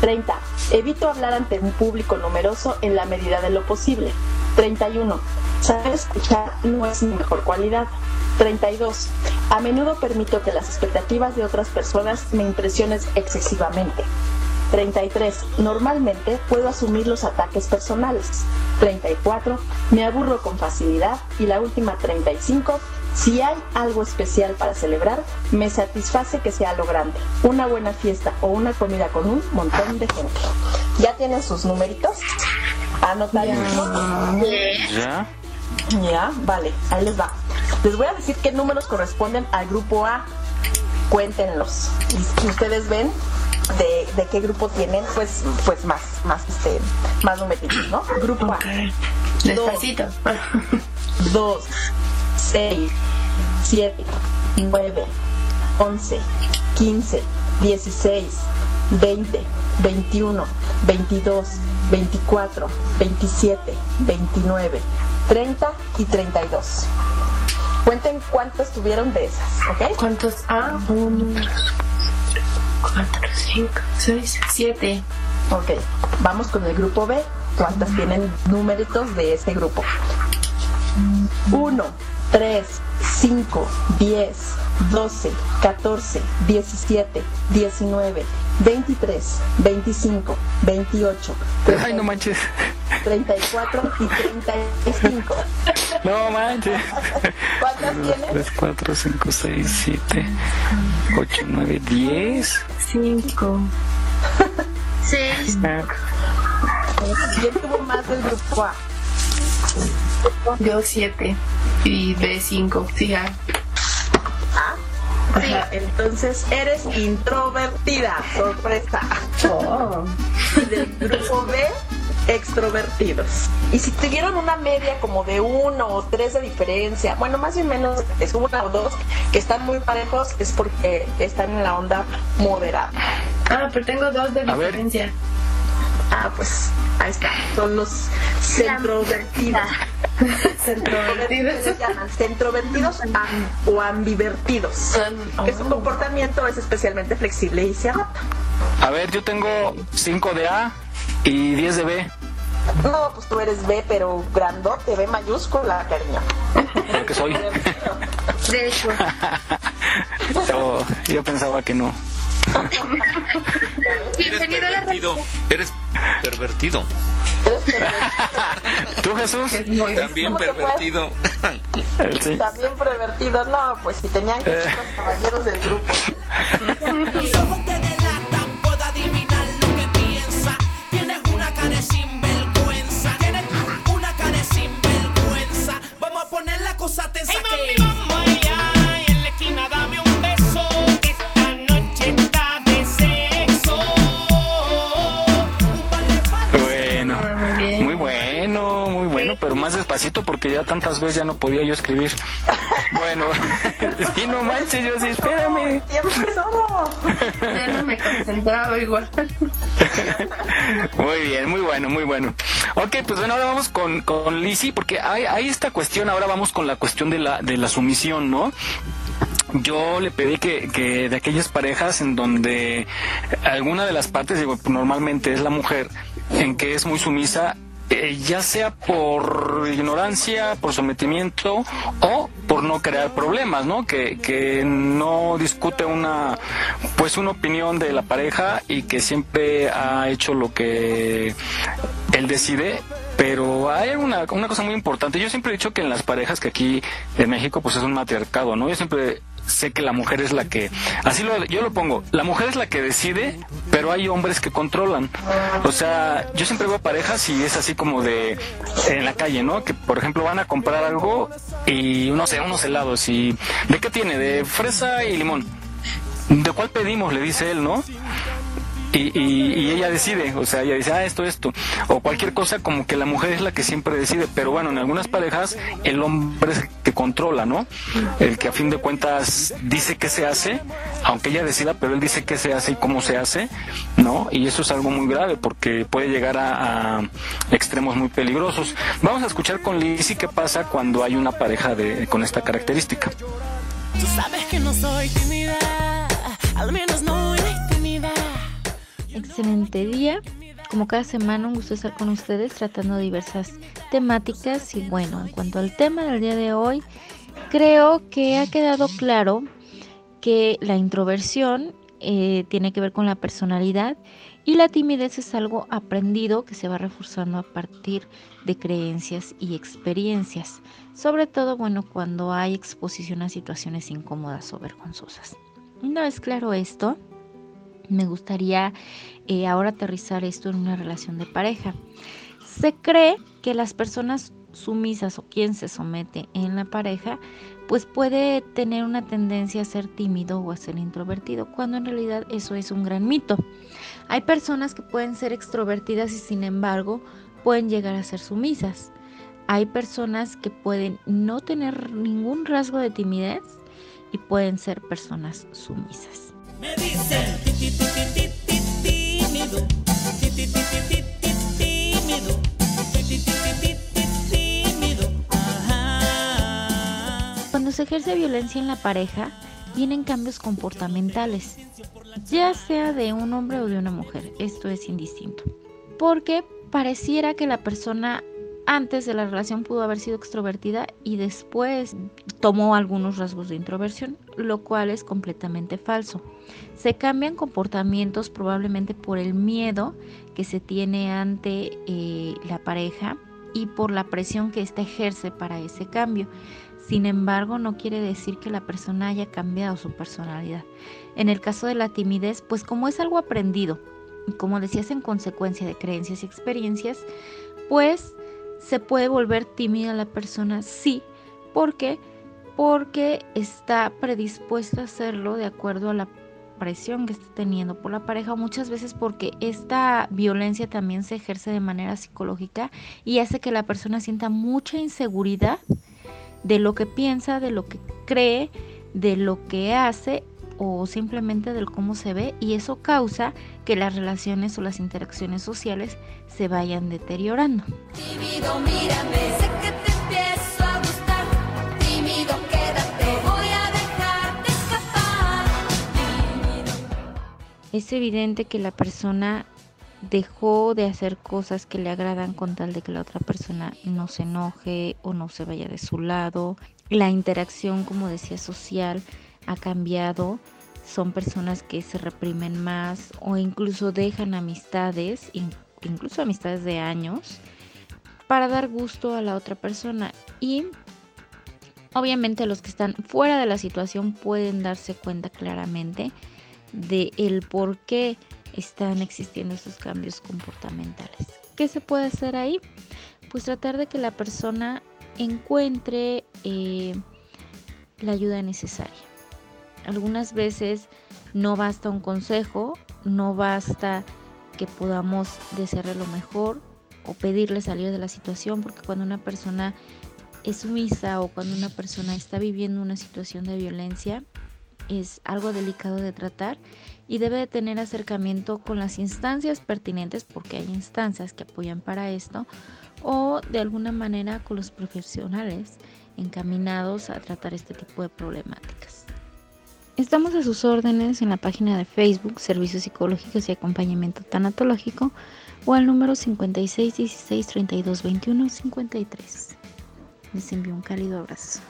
30. Evito hablar ante un público numeroso en la medida de lo posible. 31. Saber escuchar no es mi mejor cualidad. 32. A menudo permito que las expectativas de otras personas me impresionen excesivamente. 33. Normalmente puedo asumir los ataques personales. 34. Me aburro con facilidad. Y la última 35. Si hay algo especial para celebrar, me satisface que sea lo grande. Una buena fiesta o una comida con un montón de gente. ¿Ya tienen sus numeritos? ¿Anotados? ¿Ya? Ya, vale, ahí les va. Les voy a decir qué números corresponden al grupo A. Cuéntenlos. Y si ustedes ven de, de, qué grupo tienen, pues, pues más, más, este, más numeritos, ¿no? Grupo A. Despacito. 2, 6, 7, 9, 11, 15, 16, 20, 21, 22, 24, 27, 29, 30 y 32. Cuenten cuántos tuvieron de esas, ¿ok? ¿Cuántos? Ah, un, cuatro, cinco, seis, siete. Ok, vamos con el grupo B. ¿Cuántas tienen numeritos de este grupo? 1, 3, 5, 10, 12, 14, 17, 19, 23, 25, 28, 30, Ay, no manches. 34 y 35. No manches. ¿Cuántas tienes? 3, 4, 5, 6, 7, 8, 9, 10. 5. 6. ¿Quién tuvo más del grupo A? Yo 7 y B 5. Sí, ah. Ajá, entonces eres introvertida, sorpresa. Oh. Y del grupo B, extrovertidos. Y si tuvieron una media como de uno o tres de diferencia, bueno, más o menos es una o dos que están muy parejos, es porque están en la onda moderada. Ah, pero tengo dos de A ver. Ah, pues ahí está, son los centrovertidos. Centrovertidos se llaman centrovertidos am- o ambivertidos. Que su comportamiento es especialmente flexible y se adapta. A ver, yo tengo 5 de A y 10 de B. No, pues tú eres B, pero grandote, B mayúscula, cariño. Creo que soy. De hecho, Yo, yo pensaba que no. Eres bienvenido a la pervertido. Eres pervertido. ¿Tú, Jesús? También pervertido. Sí. También pervertido, no, pues si tenían que ser los caballeros del grupo. Ojos te delatan, puedo adivinar lo despacito porque que ya tantas veces ya no podía yo escribir. Bueno, y no manches, yo sí, espérame. Ya no me concentraba igual. Muy bien, muy bueno, muy bueno. Ok, pues bueno, ahora vamos con, con Lizzie, porque hay, hay esta cuestión, ahora vamos con la cuestión de la, de la sumisión, ¿no? yo le pedí que, que, de aquellas parejas en donde alguna de las partes, digo, normalmente es la mujer, en que es muy sumisa, eh, ya sea por ignorancia, por sometimiento o por no crear problemas, ¿no? Que, que no discute una, pues una opinión de la pareja y que siempre ha hecho lo que él decide pero hay una, una cosa muy importante. Yo siempre he dicho que en las parejas que aquí en México pues es un matriarcado, ¿no? Yo siempre sé que la mujer es la que, así lo, yo lo pongo, la mujer es la que decide, pero hay hombres que controlan. O sea, yo siempre veo parejas y es así como de en la calle, ¿no? Que por ejemplo van a comprar algo y no sé, unos helados y ¿de qué tiene? De fresa y limón. ¿De cuál pedimos? Le dice él, ¿no? Y, y, ella decide, o sea, ella dice, ah, esto, esto, o cualquier cosa como que la mujer es la que siempre decide, pero bueno, en algunas parejas el hombre es el que controla, ¿no? El que a fin de cuentas dice qué se hace, aunque ella decida, pero él dice qué se hace y cómo se hace, ¿no? Y eso es algo muy grave porque puede llegar a, extremos muy peligrosos. Vamos a escuchar con Lizzie qué pasa cuando hay una pareja de, con esta característica. Tú sabes que no soy tímida, al menos no excelente día. Como cada semana, un gusto estar con ustedes tratando diversas temáticas. Y bueno, en cuanto al tema del día de hoy, creo que ha quedado claro que la introversión eh, tiene que ver con la personalidad y la timidez es algo aprendido que se va reforzando a partir de creencias y experiencias. Sobre todo, bueno, cuando hay exposición a situaciones incómodas o vergonzosas. Una vez claro esto, me gustaría eh, ahora aterrizar esto en una relación de pareja. Se cree que las personas sumisas o quien se somete en la pareja, pues puede tener una tendencia a ser tímido o a ser introvertido, cuando en realidad eso es un gran mito. Hay personas que pueden ser extrovertidas y sin embargo pueden llegar a ser sumisas. Hay personas que pueden no tener ningún rasgo de timidez y pueden ser personas sumisas. Me. Cuando se ejerce violencia en la pareja, vienen cambios comportamentales, ya sea de un hombre o de una mujer, esto es indistinto, porque pareciera que la persona antes de la relación pudo haber sido extrovertida y después tomó algunos rasgos de introversión, lo cual es completamente falso. Se cambian comportamientos probablemente por el miedo que se tiene ante eh, la pareja y por la presión que ésta ejerce para ese cambio. Sin embargo, no quiere decir que la persona haya cambiado su personalidad. En el caso de la timidez, pues como es algo aprendido, como decías en consecuencia de creencias y experiencias, pues se puede volver tímida la persona, sí. ¿Por qué? Porque está predispuesta a hacerlo de acuerdo a la presión que está teniendo por la pareja, muchas veces porque esta violencia también se ejerce de manera psicológica y hace que la persona sienta mucha inseguridad de lo que piensa, de lo que cree, de lo que hace o simplemente del cómo se ve y eso causa que las relaciones o las interacciones sociales se vayan deteriorando. Mírame, sé que te Es evidente que la persona dejó de hacer cosas que le agradan con tal de que la otra persona no se enoje o no se vaya de su lado. La interacción, como decía, social ha cambiado, son personas que se reprimen más o incluso dejan amistades, incluso amistades de años, para dar gusto a la otra persona. Y obviamente los que están fuera de la situación pueden darse cuenta claramente de el por qué están existiendo estos cambios comportamentales. ¿Qué se puede hacer ahí? Pues tratar de que la persona encuentre eh, la ayuda necesaria. Algunas veces no basta un consejo, no basta que podamos desearle lo mejor o pedirle salir de la situación, porque cuando una persona es sumisa o cuando una persona está viviendo una situación de violencia es algo delicado de tratar y debe de tener acercamiento con las instancias pertinentes porque hay instancias que apoyan para esto o de alguna manera con los profesionales encaminados a tratar este tipo de problemáticas. Estamos a sus órdenes en la página de Facebook Servicios Psicológicos y Acompañamiento Tanatológico o al número 56 16 32 21 53. Les envío un cálido abrazo.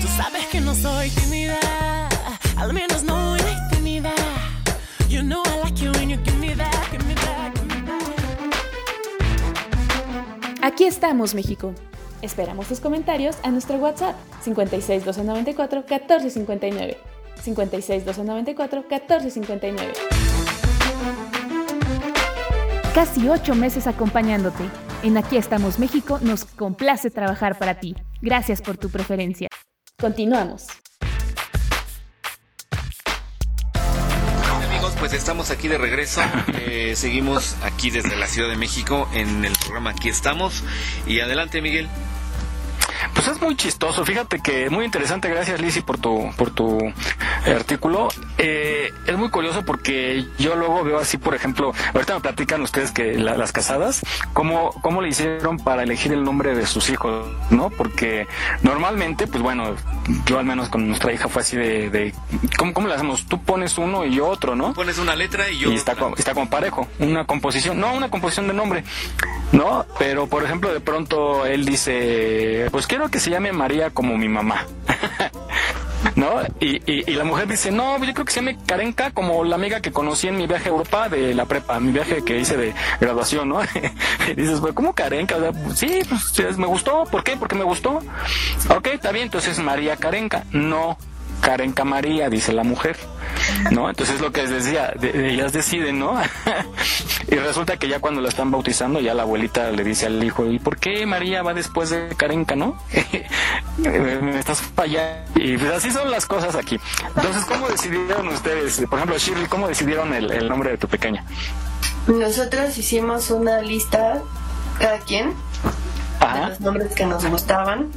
Tú sabes que no soy tímida, al menos no en intimidad. You know I like you when you give me that, give me that, give me that. Aquí estamos, México. Esperamos tus comentarios a nuestro WhatsApp 56 294 1459. 56 294 1459. Casi ocho meses acompañándote. En Aquí estamos México nos complace trabajar para ti. Gracias por tu preferencia. Continuamos. Amigos, pues estamos aquí de regreso. Eh, seguimos aquí desde la Ciudad de México en el programa Aquí estamos. Y adelante, Miguel. Pues es muy chistoso, fíjate que muy interesante, gracias Lizzy por tu, por tu artículo. Eh, es muy curioso porque yo luego veo así, por ejemplo, ahorita me platican ustedes que la- las casadas, cómo, cómo le hicieron para elegir el nombre de sus hijos, ¿no? Porque normalmente, pues bueno, yo al menos con nuestra hija fue así de, de ¿cómo, ¿cómo le hacemos? Tú pones uno y yo otro, ¿no? Pones una letra y yo. Y está, como- está como parejo, una composición, no, una composición de nombre, ¿no? Pero, por ejemplo, de pronto él dice, pues quiero que se llame María como mi mamá. ¿No? Y, y, la mujer dice, no, yo creo que se llame Karenka como la amiga que conocí en mi viaje a Europa de la prepa, mi viaje que hice de graduación, ¿no? y dices, pues, ¿cómo Karenka? Sí, pues me gustó, ¿por qué? Porque me gustó. Ok, está bien, entonces María Karenka. No, Karenka María, dice la mujer. ¿No? Entonces lo que les decía, de- ellas deciden, ¿no? y resulta que ya cuando la están bautizando, ya la abuelita le dice al hijo, ¿y por qué María va después de Karenka, no? Me estás fallando. Y pues así son las cosas aquí. Entonces, ¿cómo decidieron ustedes? Por ejemplo, Shirley, ¿cómo decidieron el, el nombre de tu pequeña? Nosotros hicimos una lista, cada quien, de los nombres que nos gustaban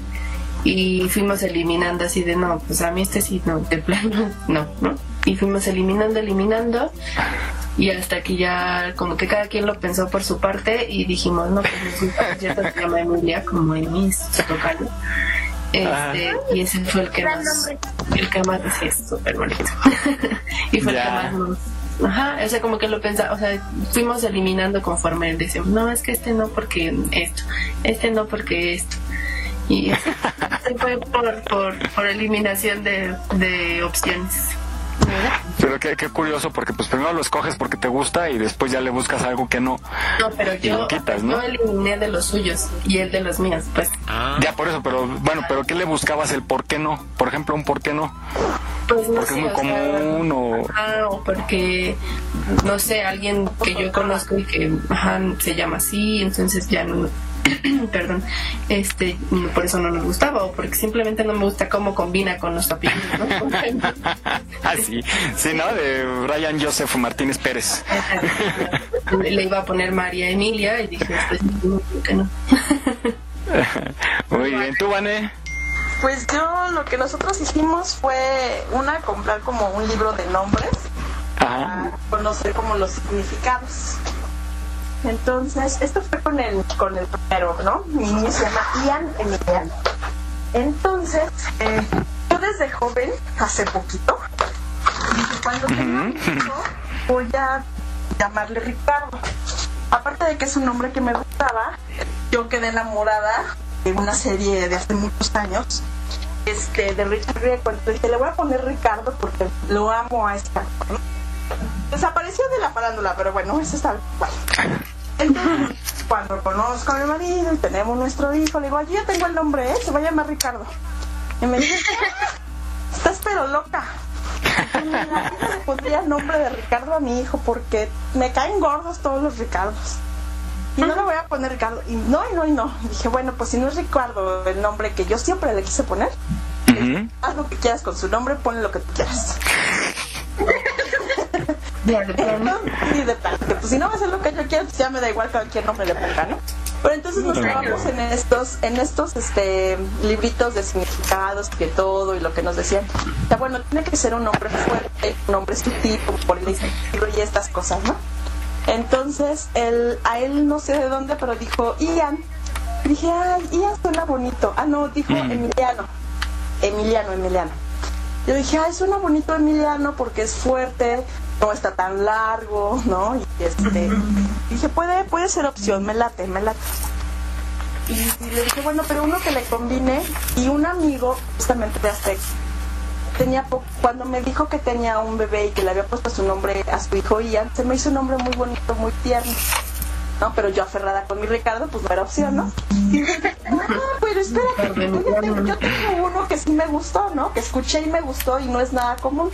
y fuimos eliminando así de no, pues a mí este sí, no, de plano, no, ¿no? Y fuimos eliminando, eliminando y hasta que ya como que cada quien lo pensó por su parte y dijimos, no, pues cierto se llama Emilia como en su tocayo. Este, y ese fue el que más, el que más sí, es súper bonito. y fue el que Ya. más nos Ajá, o sea, como que lo pensaba, o sea, fuimos eliminando conforme decíamos, no, es que este no porque esto, este no porque esto. Y así fue por, por, por eliminación de, de opciones. Pero qué, qué curioso, porque pues primero lo escoges porque te gusta y después ya le buscas algo que no. No, pero Y yo, lo quitas, ¿no? yo eliminé de los suyos y el de los míos, pues. Ya por eso, pero bueno, pero ¿qué le buscabas el por qué no? Por ejemplo, un por qué no. Pues no Porque es sé, muy o sea, común o... ajá, o porque, no sé, alguien que yo conozco y que ajá, se llama así, entonces ya no, perdón, este, por eso no nos gustaba, o porque simplemente no me gusta cómo combina con nuestro apellido, ¿no? Ah, sí, sí, ¿no? De Brian Joseph Martínez Pérez. Le iba a poner María Emilia y dije, pues, no, que no. Muy bien, ¿tú, Vané? Pues yo lo que nosotros hicimos fue una comprar como un libro de nombres Ajá. conocer como los significados. Entonces, esto fue con el, con el primero, ¿no? Mi niño se llama Ian Emiliano. Entonces, eh, yo desde joven, hace poquito, cuando tenga un hijo, voy a llamarle Ricardo. Aparte de que es un nombre que me gustaba, yo quedé enamorada de una serie de hace muchos años, este, de Richard Grieco. Entonces dije, le voy a poner Ricardo porque lo amo a ¿no? Desapareció de la farándula, pero bueno, eso está. Entonces, cuando conozco a mi marido y tenemos nuestro hijo, le digo, yo ya tengo el nombre, ¿eh? se va a llamar Ricardo. Y me dice, estás pero loca. Le pondría el nombre de Ricardo a mi hijo porque me caen gordos todos los Ricardos. Y no le voy a poner Ricardo. Y no, y no, y no. Y dije, bueno, pues si no es Ricardo el nombre que yo siempre le quise poner, haz lo que quieras con su nombre, ponle lo que tú quieras. Y de que, pues si no va a ser lo que yo quiero, pues ya me da igual cualquier nombre le ponga, ¿no? Pero entonces nos quedamos en estos, en estos este, libritos de significados, que todo y lo que nos decían. Ya bueno, tiene que ser un hombre fuerte, un hombre sutil, y estas cosas, ¿no? Entonces, él, a él no sé de dónde, pero dijo Ian. dije, ay, Ian suena bonito. Ah, no, dijo mm. Emiliano. Emiliano, Emiliano. Yo dije, ay, suena bonito Emiliano porque es fuerte, no está tan largo, ¿no? Y este, dije, puede, puede ser opción, me late, me late. Y, le dije, bueno, pero uno que le combine, y un amigo, justamente de Aztec, tenía cuando me dijo que tenía un bebé y que le había puesto su nombre a su hijo Ian, se me hizo un nombre muy bonito, muy tierno. ¿no? Pero yo aferrada con mi Ricardo, pues no era opción, ¿no? Y dije, no, pero espérate, yo tengo uno que sí me gustó, ¿no? Que escuché y me gustó y no es nada común.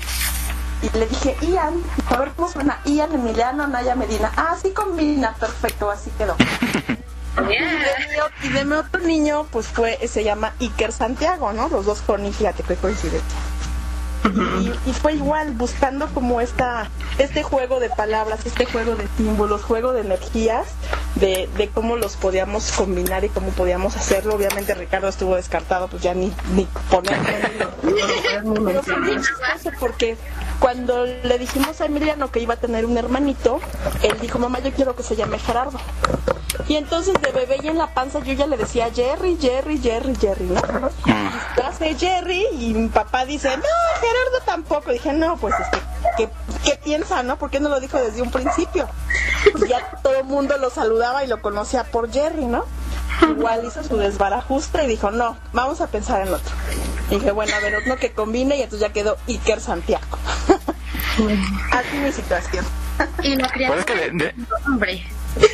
Y le dije, Ian, a ver cómo suena. Ian, Emiliano, Naya Medina. Ah, sí combina, perfecto, así quedó. Y de mi otro niño, pues fue, se llama Iker Santiago, ¿no? Los dos con fíjate qué coincidencia. Y, fue igual, buscando como esta, este juego de palabras, este juego de símbolos, juego de energías, de, de cómo los podíamos combinar y cómo podíamos hacerlo. Obviamente Ricardo estuvo descartado, pues ya ni, ni ponerlo. porque cuando le dijimos a Emiliano que iba a tener un hermanito, él dijo, mamá, yo quiero que se llame Gerardo. Y entonces de bebé y en la panza yo ya le decía Jerry, Jerry, Jerry, Jerry, ¿no? Y hace Jerry y mi papá dice, no, Gerardo tampoco. dije, no, pues es que, ¿qué, piensa, no? ¿Por qué no lo dijo desde un principio? Pues ya todo el mundo lo saludaba y lo conocía por Jerry, ¿no? Igual hizo su desbarajuste y dijo, no, vamos a pensar en otro. Y dije, bueno, a ver, otro que combine y entonces ya quedó Iker Santiago. Así mi situación. Y no quería hombre de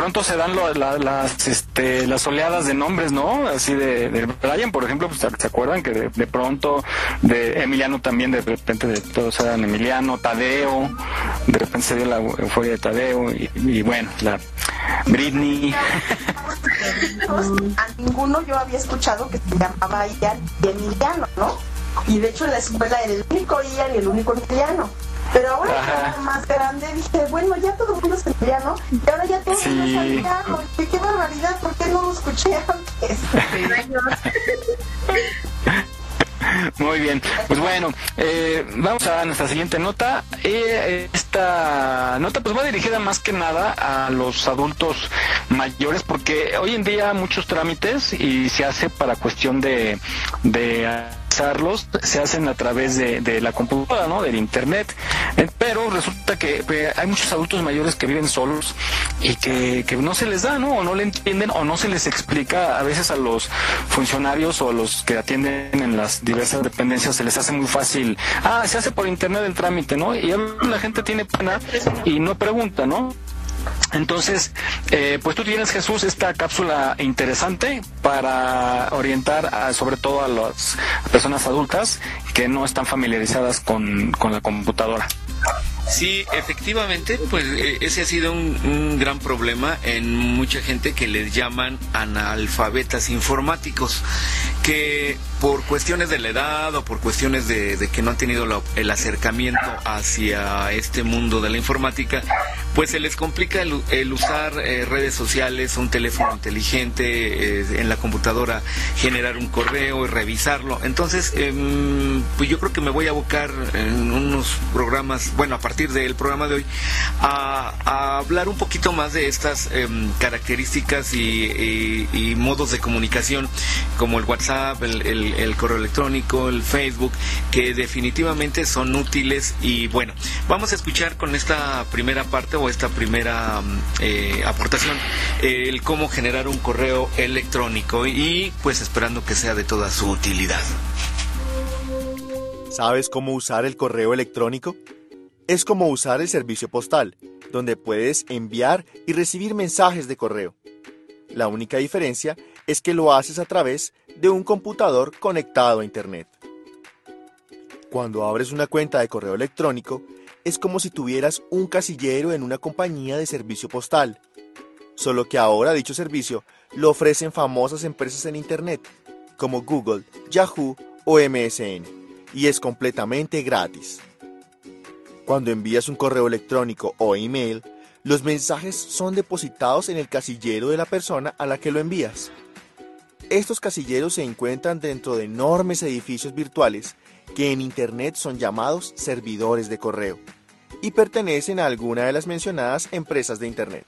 pronto se dan las, este, las oleadas de nombres, ¿no? Así de, de Brian, por ejemplo, pues, ¿se acuerdan que de, pronto, de Emiliano también, de repente de todos eran Emiliano, Tadeo, de repente se dio la euforia de Tadeo y, bueno, la Britney. A ninguno yo había escuchado que se llamaba Ian y Emiliano, ¿no? Y de hecho en la escuela era el único Ian y el único Emiliano. Pero ahora que más grande dije, bueno, ya todo el mundo es italiano y ahora ya todo el mundo italiano. qué barbaridad, ¿por qué no lo escuché antes? Muy bien, pues bueno, eh, vamos a nuestra siguiente nota. Eh, esta nota pues va dirigida más que nada a los adultos mayores porque hoy en día muchos trámites y se hace para cuestión de, de se hacen a través de, la computadora, ¿no? Del internet. Eh, pero resulta que hay muchos adultos mayores que viven solos y que, no se les da, ¿no? O no le entienden o no se les explica a veces a los funcionarios o a los que atienden en las diversas dependencias se les hace muy fácil. Ah, se hace por internet el trámite, ¿no? Y la gente tiene pena y no pregunta, ¿no? Entonces, eh, pues tú tienes, Jesús, esta cápsula interesante para orientar sobre todo a las personas adultas que no están familiarizadas con, con la computadora. Sí, efectivamente, pues eh, ese ha sido un, gran problema en mucha gente que les llaman analfabetas informáticos, que por cuestiones de la edad o por cuestiones de, que no han tenido el acercamiento hacia este mundo de la informática, pues se les complica el, usar eh, redes sociales, un teléfono inteligente, eh, en la computadora generar un correo y revisarlo. Entonces, em, pues yo creo que me voy a abocar en unos programas, bueno, a partir del programa de hoy a, hablar un poquito más de estas em, características y, modos de comunicación como el WhatsApp, el, correo electrónico, el Facebook, que definitivamente son útiles y bueno, vamos a escuchar con esta primera parte o esta primera mm, eh, aportación el cómo generar un correo electrónico y pues esperando que sea de toda su utilidad. ¿Sabes cómo usar el correo electrónico? Es como usar el servicio postal, donde puedes enviar y recibir mensajes de correo. La única diferencia es que lo haces a través de un computador conectado a Internet. Cuando abres una cuenta de correo electrónico, es como si tuvieras un casillero en una compañía de servicio postal. Solo que ahora dicho servicio lo ofrecen famosas empresas en Internet, como Google, Yahoo o MSN, y es completamente gratis. Cuando envías un correo electrónico o email, los mensajes son depositados en el casillero de la persona a la que lo envías. Estos casilleros se encuentran dentro de enormes edificios virtuales que en Internet son llamados servidores de correo y pertenecen a alguna de las mencionadas empresas de Internet.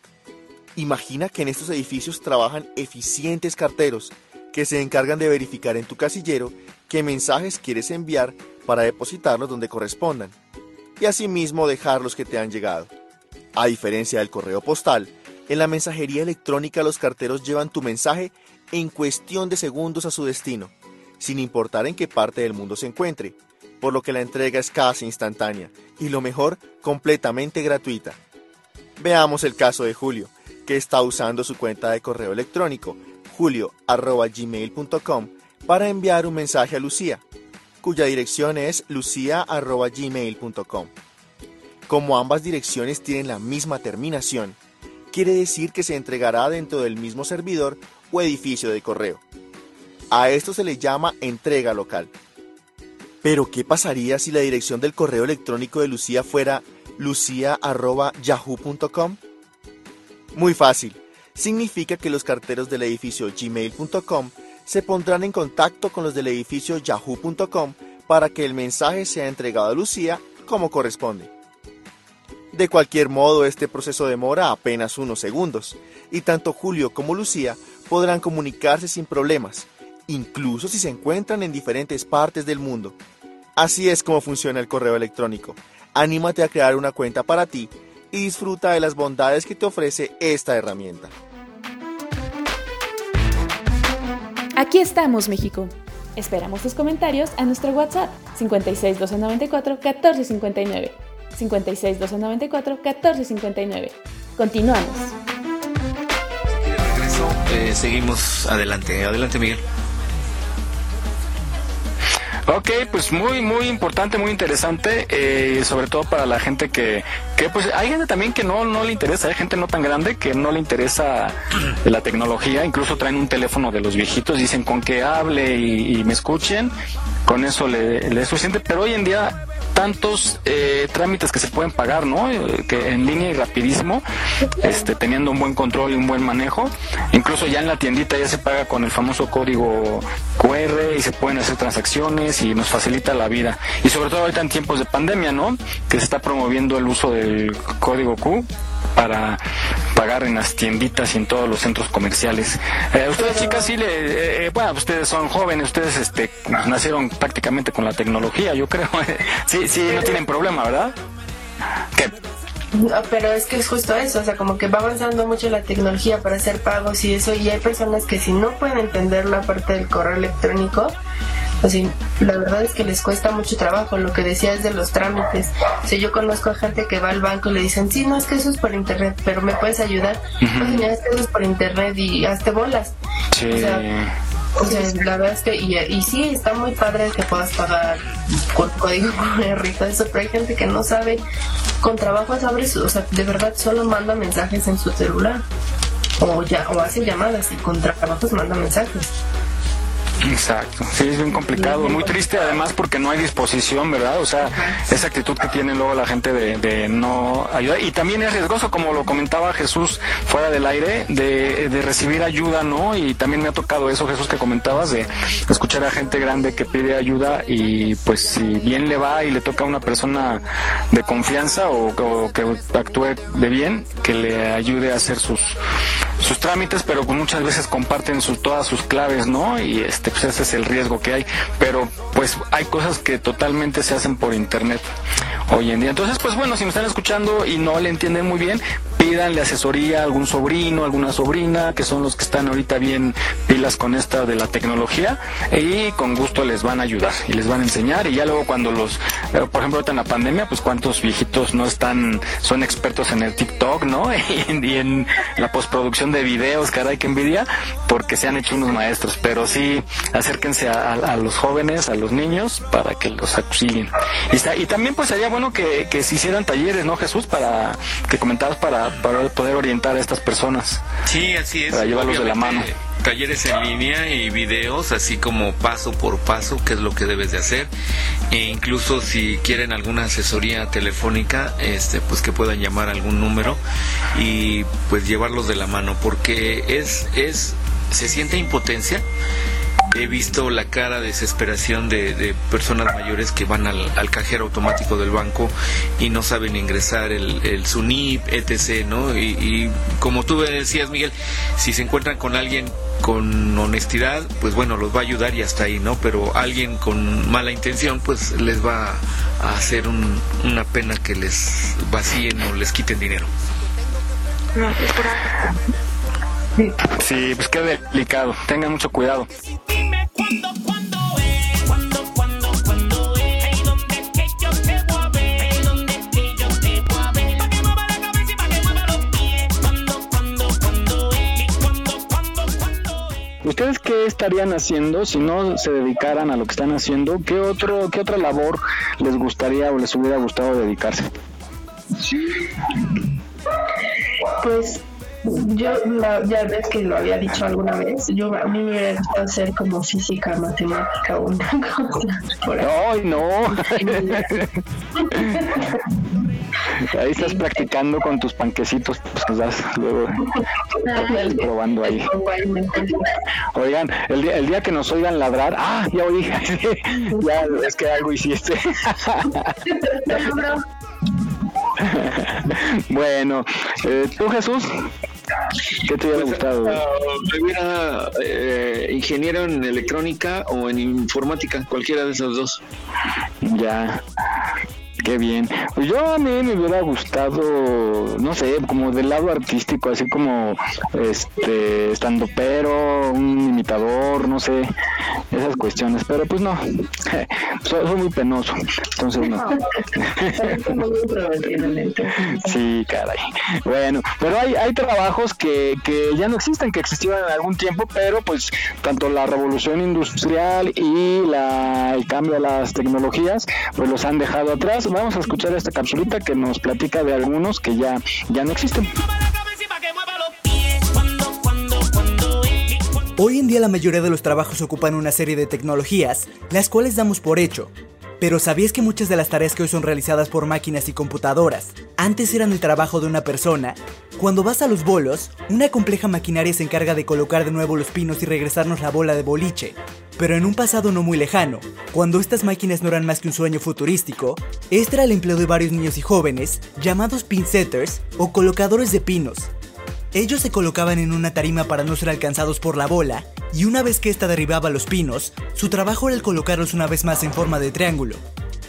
Imagina que en estos edificios trabajan eficientes carteros que se encargan de verificar en tu casillero qué mensajes quieres enviar para depositarlos donde correspondan y asimismo dejar los que te han llegado. A diferencia del correo postal, en la mensajería electrónica los carteros llevan tu mensaje en cuestión de segundos a su destino, sin importar en qué parte del mundo se encuentre, por lo que la entrega es casi instantánea y lo mejor, completamente gratuita. Veamos el caso de Julio, que está usando su cuenta de correo electrónico julio.gmail.com para enviar un mensaje a Lucía, cuya dirección es lucia.gmail.com. Como ambas direcciones tienen la misma terminación, quiere decir que se entregará dentro del mismo servidor o edificio de correo. A esto se le llama entrega local. Pero, ¿qué pasaría si la dirección del correo electrónico de Lucía fuera lucia.yahoo.com? Muy fácil. Significa que los carteros del edificio gmail.com se pondrán en contacto con los del edificio yahoo.com para que el mensaje sea entregado a Lucía como corresponde. De cualquier modo, este proceso demora apenas unos segundos, y tanto Julio como Lucía podrán comunicarse sin problemas, incluso si se encuentran en diferentes partes del mundo. Así es como funciona el correo electrónico. Anímate a crear una cuenta para ti y disfruta de las bondades que te ofrece esta herramienta. Aquí estamos, México. Esperamos tus comentarios a nuestro WhatsApp 56 294 1459. 56 294 1459. Continuamos. Eh, seguimos adelante. Adelante, Miguel. Ok, pues muy, muy importante, muy interesante, eh, sobre todo para la gente que, que, pues hay gente también que no, no le interesa, hay gente no tan grande que no le interesa la tecnología, incluso traen un teléfono de los viejitos, dicen con que hable y, me escuchen, con eso le, le es suficiente, pero hoy en día tantos eh, trámites que se pueden pagar, ¿no? Eh, que en línea y rapidísimo, este, teniendo un buen control y un buen manejo. Incluso ya en la tiendita ya se paga con el famoso código QR y se pueden hacer transacciones y nos facilita la vida. Y sobre todo ahorita en tiempos de pandemia, ¿no? Que se está promoviendo el uso del código Q para pagar en las tienditas y en todos los centros comerciales. Eh, ustedes chicas sí le, eh, eh, bueno, ustedes son jóvenes, ustedes este nacieron prácticamente con la tecnología, yo creo. sí, sí, no tienen problema, ¿verdad? ¿Qué? pero es que es justo eso, o sea, como que va avanzando mucho la tecnología para hacer pagos y eso, y hay personas que si no pueden entender la parte del correo electrónico, Así, la verdad es que les cuesta mucho trabajo, lo que decías de los trámites. Si yo conozco a gente que va al banco y le dicen, sí, no, es que eso es por internet, pero me puedes ayudar. Pues es que eso es por internet y hazte bolas. O sea, la verdad es que, y, y, sí, está muy padre que puedas pagar con código QR y todo eso, pero hay gente que no sabe, con trabajo abre o sea, de verdad solo manda mensajes en su celular, o, ya, o hace llamadas y con trabajos manda mensajes. Exacto, sí, es bien complicado, muy triste además porque no hay disposición, ¿verdad? O sea, esa actitud que tiene luego la gente de, no ayudar. Y también es riesgoso, como lo comentaba Jesús fuera del aire, de, de, recibir ayuda, ¿no? Y también me ha tocado eso, Jesús, que comentabas, de escuchar a gente grande que pide ayuda y pues si bien le va y le toca a una persona de confianza o, que actúe de bien, que le ayude a hacer sus, sus trámites, pero muchas veces comparten sus, todas sus claves, ¿no? Y este pues ese es el riesgo que hay. Pero pues hay cosas que totalmente se hacen por internet hoy en día. Entonces, pues bueno, si me están escuchando y no le entienden muy bien, pídanle asesoría a algún sobrino, alguna sobrina, que son los que están ahorita bien pilas con esta de la tecnología, y con gusto les van a ayudar y les van a enseñar. Y ya luego cuando los, eh, por ejemplo, ahorita en la pandemia, pues cuántos viejitos no están, son expertos en el TikTok, ¿no? y en la postproducción de videos, caray, que envidia, porque se han hecho unos maestros. Pero sí, acérquense a, a los jóvenes, a los niños, para que los auxilien. Y, está- y también pues sería bueno que, que se hicieran talleres, ¿no, Jesús? Para que comentabas para, para poder orientar a estas personas. Sí, así es. Para llevarlos de la mano. Talleres en línea y videos, así como paso por paso, qué es lo que debes de hacer. E incluso si quieren alguna asesoría telefónica, este, pues que puedan llamar a algún número y pues llevarlos de la mano, porque es, es, se siente impotencia. He visto la cara de desesperación de, personas mayores que van al, cajero automático del banco y no saben ingresar el, el SUNIP, etc., ¿no? Y, como tú decías, Miguel, si se encuentran con alguien con honestidad, pues bueno, los va a ayudar y hasta ahí, ¿no? Pero alguien con mala intención, pues les va a hacer un- una pena que les vacíen o les quiten dinero. Sí, pues qué delicado. Tengan mucho cuidado. ¿Ustedes qué estarían haciendo si no se dedicaran a lo que están haciendo? ¿Qué otro, qué otra labor les gustaría o les hubiera gustado dedicarse? Pues yo la- ya ves que lo había dicho alguna vez, yo a mí me hubiera gustado ser como física, matemática o una cosa por ahí. ¡Ay, no! Ahí estás practicando con tus panquecitos, pues das luego probando ahí. Oigan, el día, el día que nos oigan ladrar, ah, ya oí, ya es que algo hiciste. bueno, eh, tú Jesús, ¿qué te hubiera gustado? Ah, me hubiera eh, ingeniero en electrónica o en informática, cualquiera de esos dos. Ya. Qué bien. Pues yo a mí me hubiera gustado, no sé, como del lado artístico, así como este estando pero, un imitador, no sé, esas cuestiones. Pero pues no, soy, soy muy penoso, entonces no. Sí, caray. Bueno, pero hay, hay trabajos que, que ya no existen, que existían en algún tiempo, pero pues tanto la revolución industrial y la, el cambio a las tecnologías, pues los han dejado atrás. Vamos a escuchar esta capsulita que nos platica de algunos que ya, ya no existen. Hoy en día la mayoría de los trabajos ocupan una serie de tecnologías, las cuales damos por hecho. Pero ¿sabías que muchas de las tareas que hoy son realizadas por máquinas y computadoras antes eran el trabajo de una persona? Cuando vas a los bolos, una compleja maquinaria se encarga de colocar de nuevo los pinos y regresarnos la bola de boliche. Pero en un pasado no muy lejano, cuando estas máquinas no eran más que un sueño futurístico, este era el empleo de varios niños y jóvenes llamados pinsetters o colocadores de pinos, ellos se colocaban en una tarima para no ser alcanzados por la bola, y una vez que ésta derribaba los pinos, su trabajo era el colocarlos una vez más en forma de triángulo.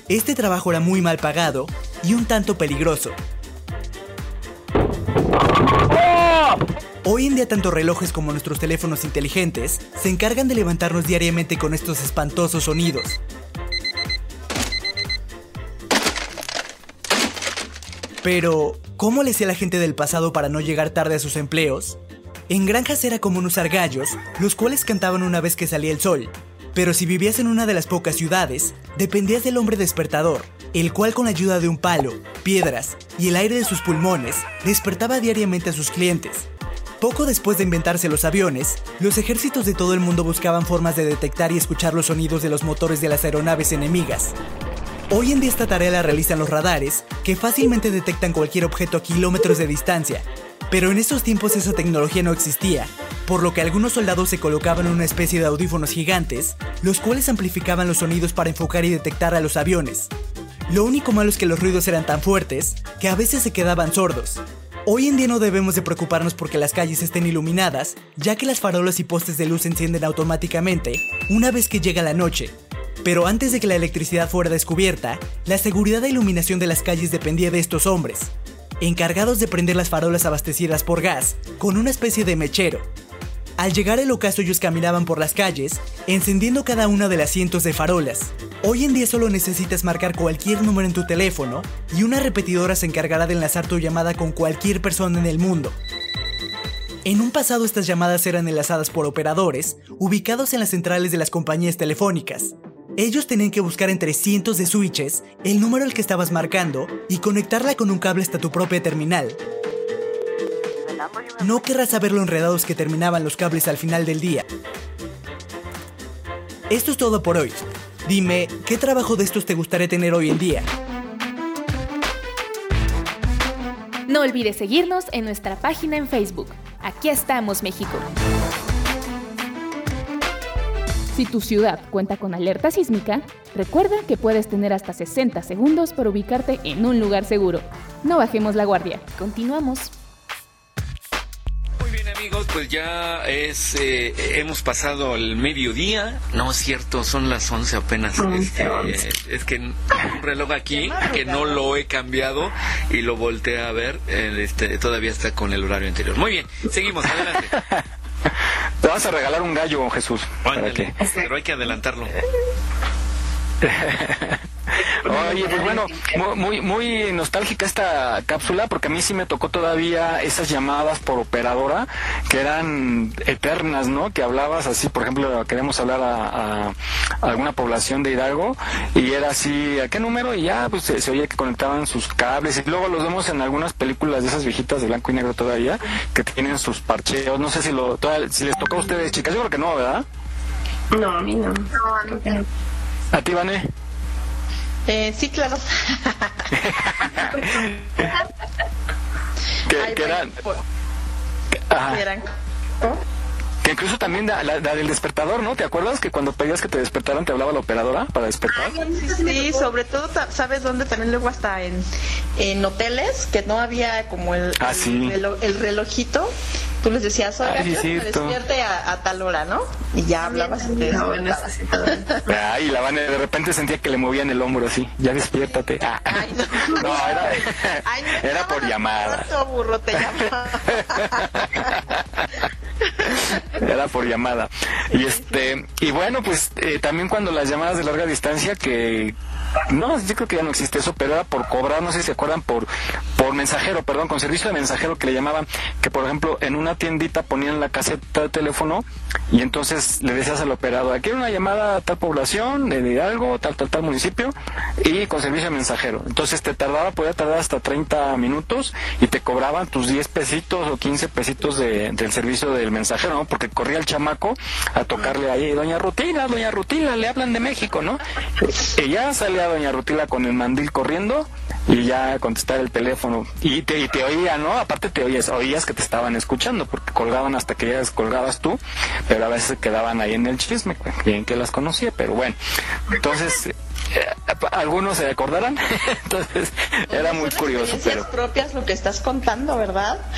Este trabajo era muy mal pagado y un tanto peligroso. Hoy en día tanto relojes como nuestros teléfonos inteligentes se encargan de levantarnos diariamente con estos espantosos sonidos. Pero, ¿cómo le hacía la gente del pasado para no llegar tarde a sus empleos? En granjas era común usar gallos, los cuales cantaban una vez que salía el sol. Pero si vivías en una de las pocas ciudades, dependías del hombre despertador, el cual con la ayuda de un palo, piedras y el aire de sus pulmones, despertaba diariamente a sus clientes. Poco después de inventarse los aviones, los ejércitos de todo el mundo buscaban formas de detectar y escuchar los sonidos de los motores de las aeronaves enemigas. Hoy en día esta tarea la realizan los radares, que fácilmente detectan cualquier objeto a kilómetros de distancia. Pero en esos tiempos esa tecnología no existía, por lo que algunos soldados se colocaban una especie de audífonos gigantes, los cuales amplificaban los sonidos para enfocar y detectar a los aviones. Lo único malo es que los ruidos eran tan fuertes que a veces se quedaban sordos. Hoy en día no debemos de preocuparnos porque las calles estén iluminadas, ya que las farolas y postes de luz se encienden automáticamente una vez que llega la noche, pero antes de que la electricidad fuera descubierta, la seguridad e iluminación de las calles dependía de estos hombres, encargados de prender las farolas abastecidas por gas con una especie de mechero. Al llegar el ocaso ellos caminaban por las calles, encendiendo cada una de las cientos de farolas. Hoy en día solo necesitas marcar cualquier número en tu teléfono y una repetidora se encargará de enlazar tu llamada con cualquier persona en el mundo. En un pasado estas llamadas eran enlazadas por operadores ubicados en las centrales de las compañías telefónicas. Ellos tenían que buscar entre cientos de switches el número al que estabas marcando y conectarla con un cable hasta tu propia terminal. No querrás saber lo enredados que terminaban los cables al final del día. Esto es todo por hoy. Dime, ¿qué trabajo de estos te gustaría tener hoy en día? No olvides seguirnos en nuestra página en Facebook. Aquí estamos, México. Si tu ciudad cuenta con alerta sísmica, recuerda que puedes tener hasta 60 segundos para ubicarte en un lugar seguro. No bajemos la guardia. Continuamos. Muy bien amigos, pues ya es, eh, hemos pasado el mediodía, no es cierto, son las 11 apenas, este, es que un reloj aquí que no lo he cambiado y lo volteé a ver, el, este, todavía está con el horario anterior. Muy bien, seguimos, adelante. Te vas a regalar un gallo, Jesús. Pero hay que adelantarlo. Oye, pues bueno, mu- muy, muy nostálgica esta cápsula porque a mí sí me tocó todavía esas llamadas por operadora que eran eternas, ¿no? Que hablabas así, por ejemplo, queremos hablar a, a- a alguna población de Hidalgo y era así, ¿a qué número? Y ya, pues se, se oía que conectaban sus cables y luego los vemos en algunas películas de esas viejitas de blanco y negro todavía que tienen sus parcheos. No sé si, lo, toda- si les tocó a ustedes, chicas, yo creo que no, ¿verdad? No, a mí no. No, a mí no. ¿A ti, Vané? Eh, sí, claro. Ay, bueno, eran... pues, que- ajá. eran- Que incluso también la, la- la del despertador, ¿no? ¿Te acuerdas que cuando pedías que te despertaran te hablaba la operadora para despertar? Sí, sí, sobre todo, ¿sabes dónde? También luego hasta en, en hoteles, que no había como el, Ah, el, sí. relo- el relojito. Tú les decías, oiga, Ay, sí, cierto. despierte a, a tal hora, ¿no? Y ya hablabas y te No, sí todavía. Ay, la van de repente sentía que le movían el hombro así. Ya despiértate. Ah. No, era, Ay, era por llamada. rato, burro, te llama. Era por llamada. Y este, y bueno, pues eh, también cuando las llamadas de larga distancia que no, yo creo que ya no existe eso, pero era por cobrar, no sé si se acuerdan, por, por mensajero, perdón, con servicio de mensajero que le llamaban, que por ejemplo en una tiendita ponían la caseta de teléfono y entonces le decías al operador, aquí hay una llamada a tal población, de Hidalgo, tal, tal, tal municipio, y con servicio de mensajero. Entonces te tardaba, podía tardar hasta 30 minutos y te cobraban tus 10 pesitos o 15 pesitos de- del servicio del mensajero, ¿no? Porque corría el chamaco a tocarle ahí, doña Rutila, doña Rutila, le hablan de México, ¿no? Y ya salía doña Rutila con el mandil corriendo y ya contestar el teléfono. Y te, y te oía, ¿no? Aparte te oías, oías que te estaban escuchando, porque colgaban hasta que ya descolgabas tú, pero a veces quedaban ahí en el chisme, bien que las conocía, pero bueno. Entonces, algunos se acordarán, entonces era muy curioso, pero... Propias lo que estás contando, ¿verdad?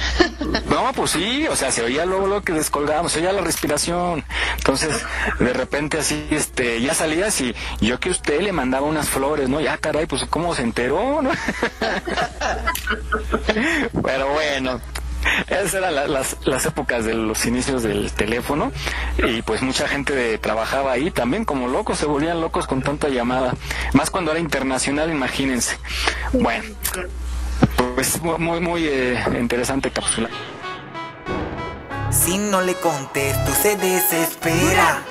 No, pues sí, o sea, se oía luego lo que descolgábamos, se oía la respiración. Entonces, de repente así, este, ya salías y y yo que usted le mandaba unas flores, ¿no? Ya, caray, pues cómo se enteró, ¿no? Pero bueno, esas eran la- las, las épocas de los inicios del teléfono y pues mucha gente de- trabajaba ahí también como locos, se volvían locos con tanta llamada. Más cuando era internacional, imagínense. Bueno, pues mu- muy, muy eh, interesante cápsula. Si no le contesto se desespera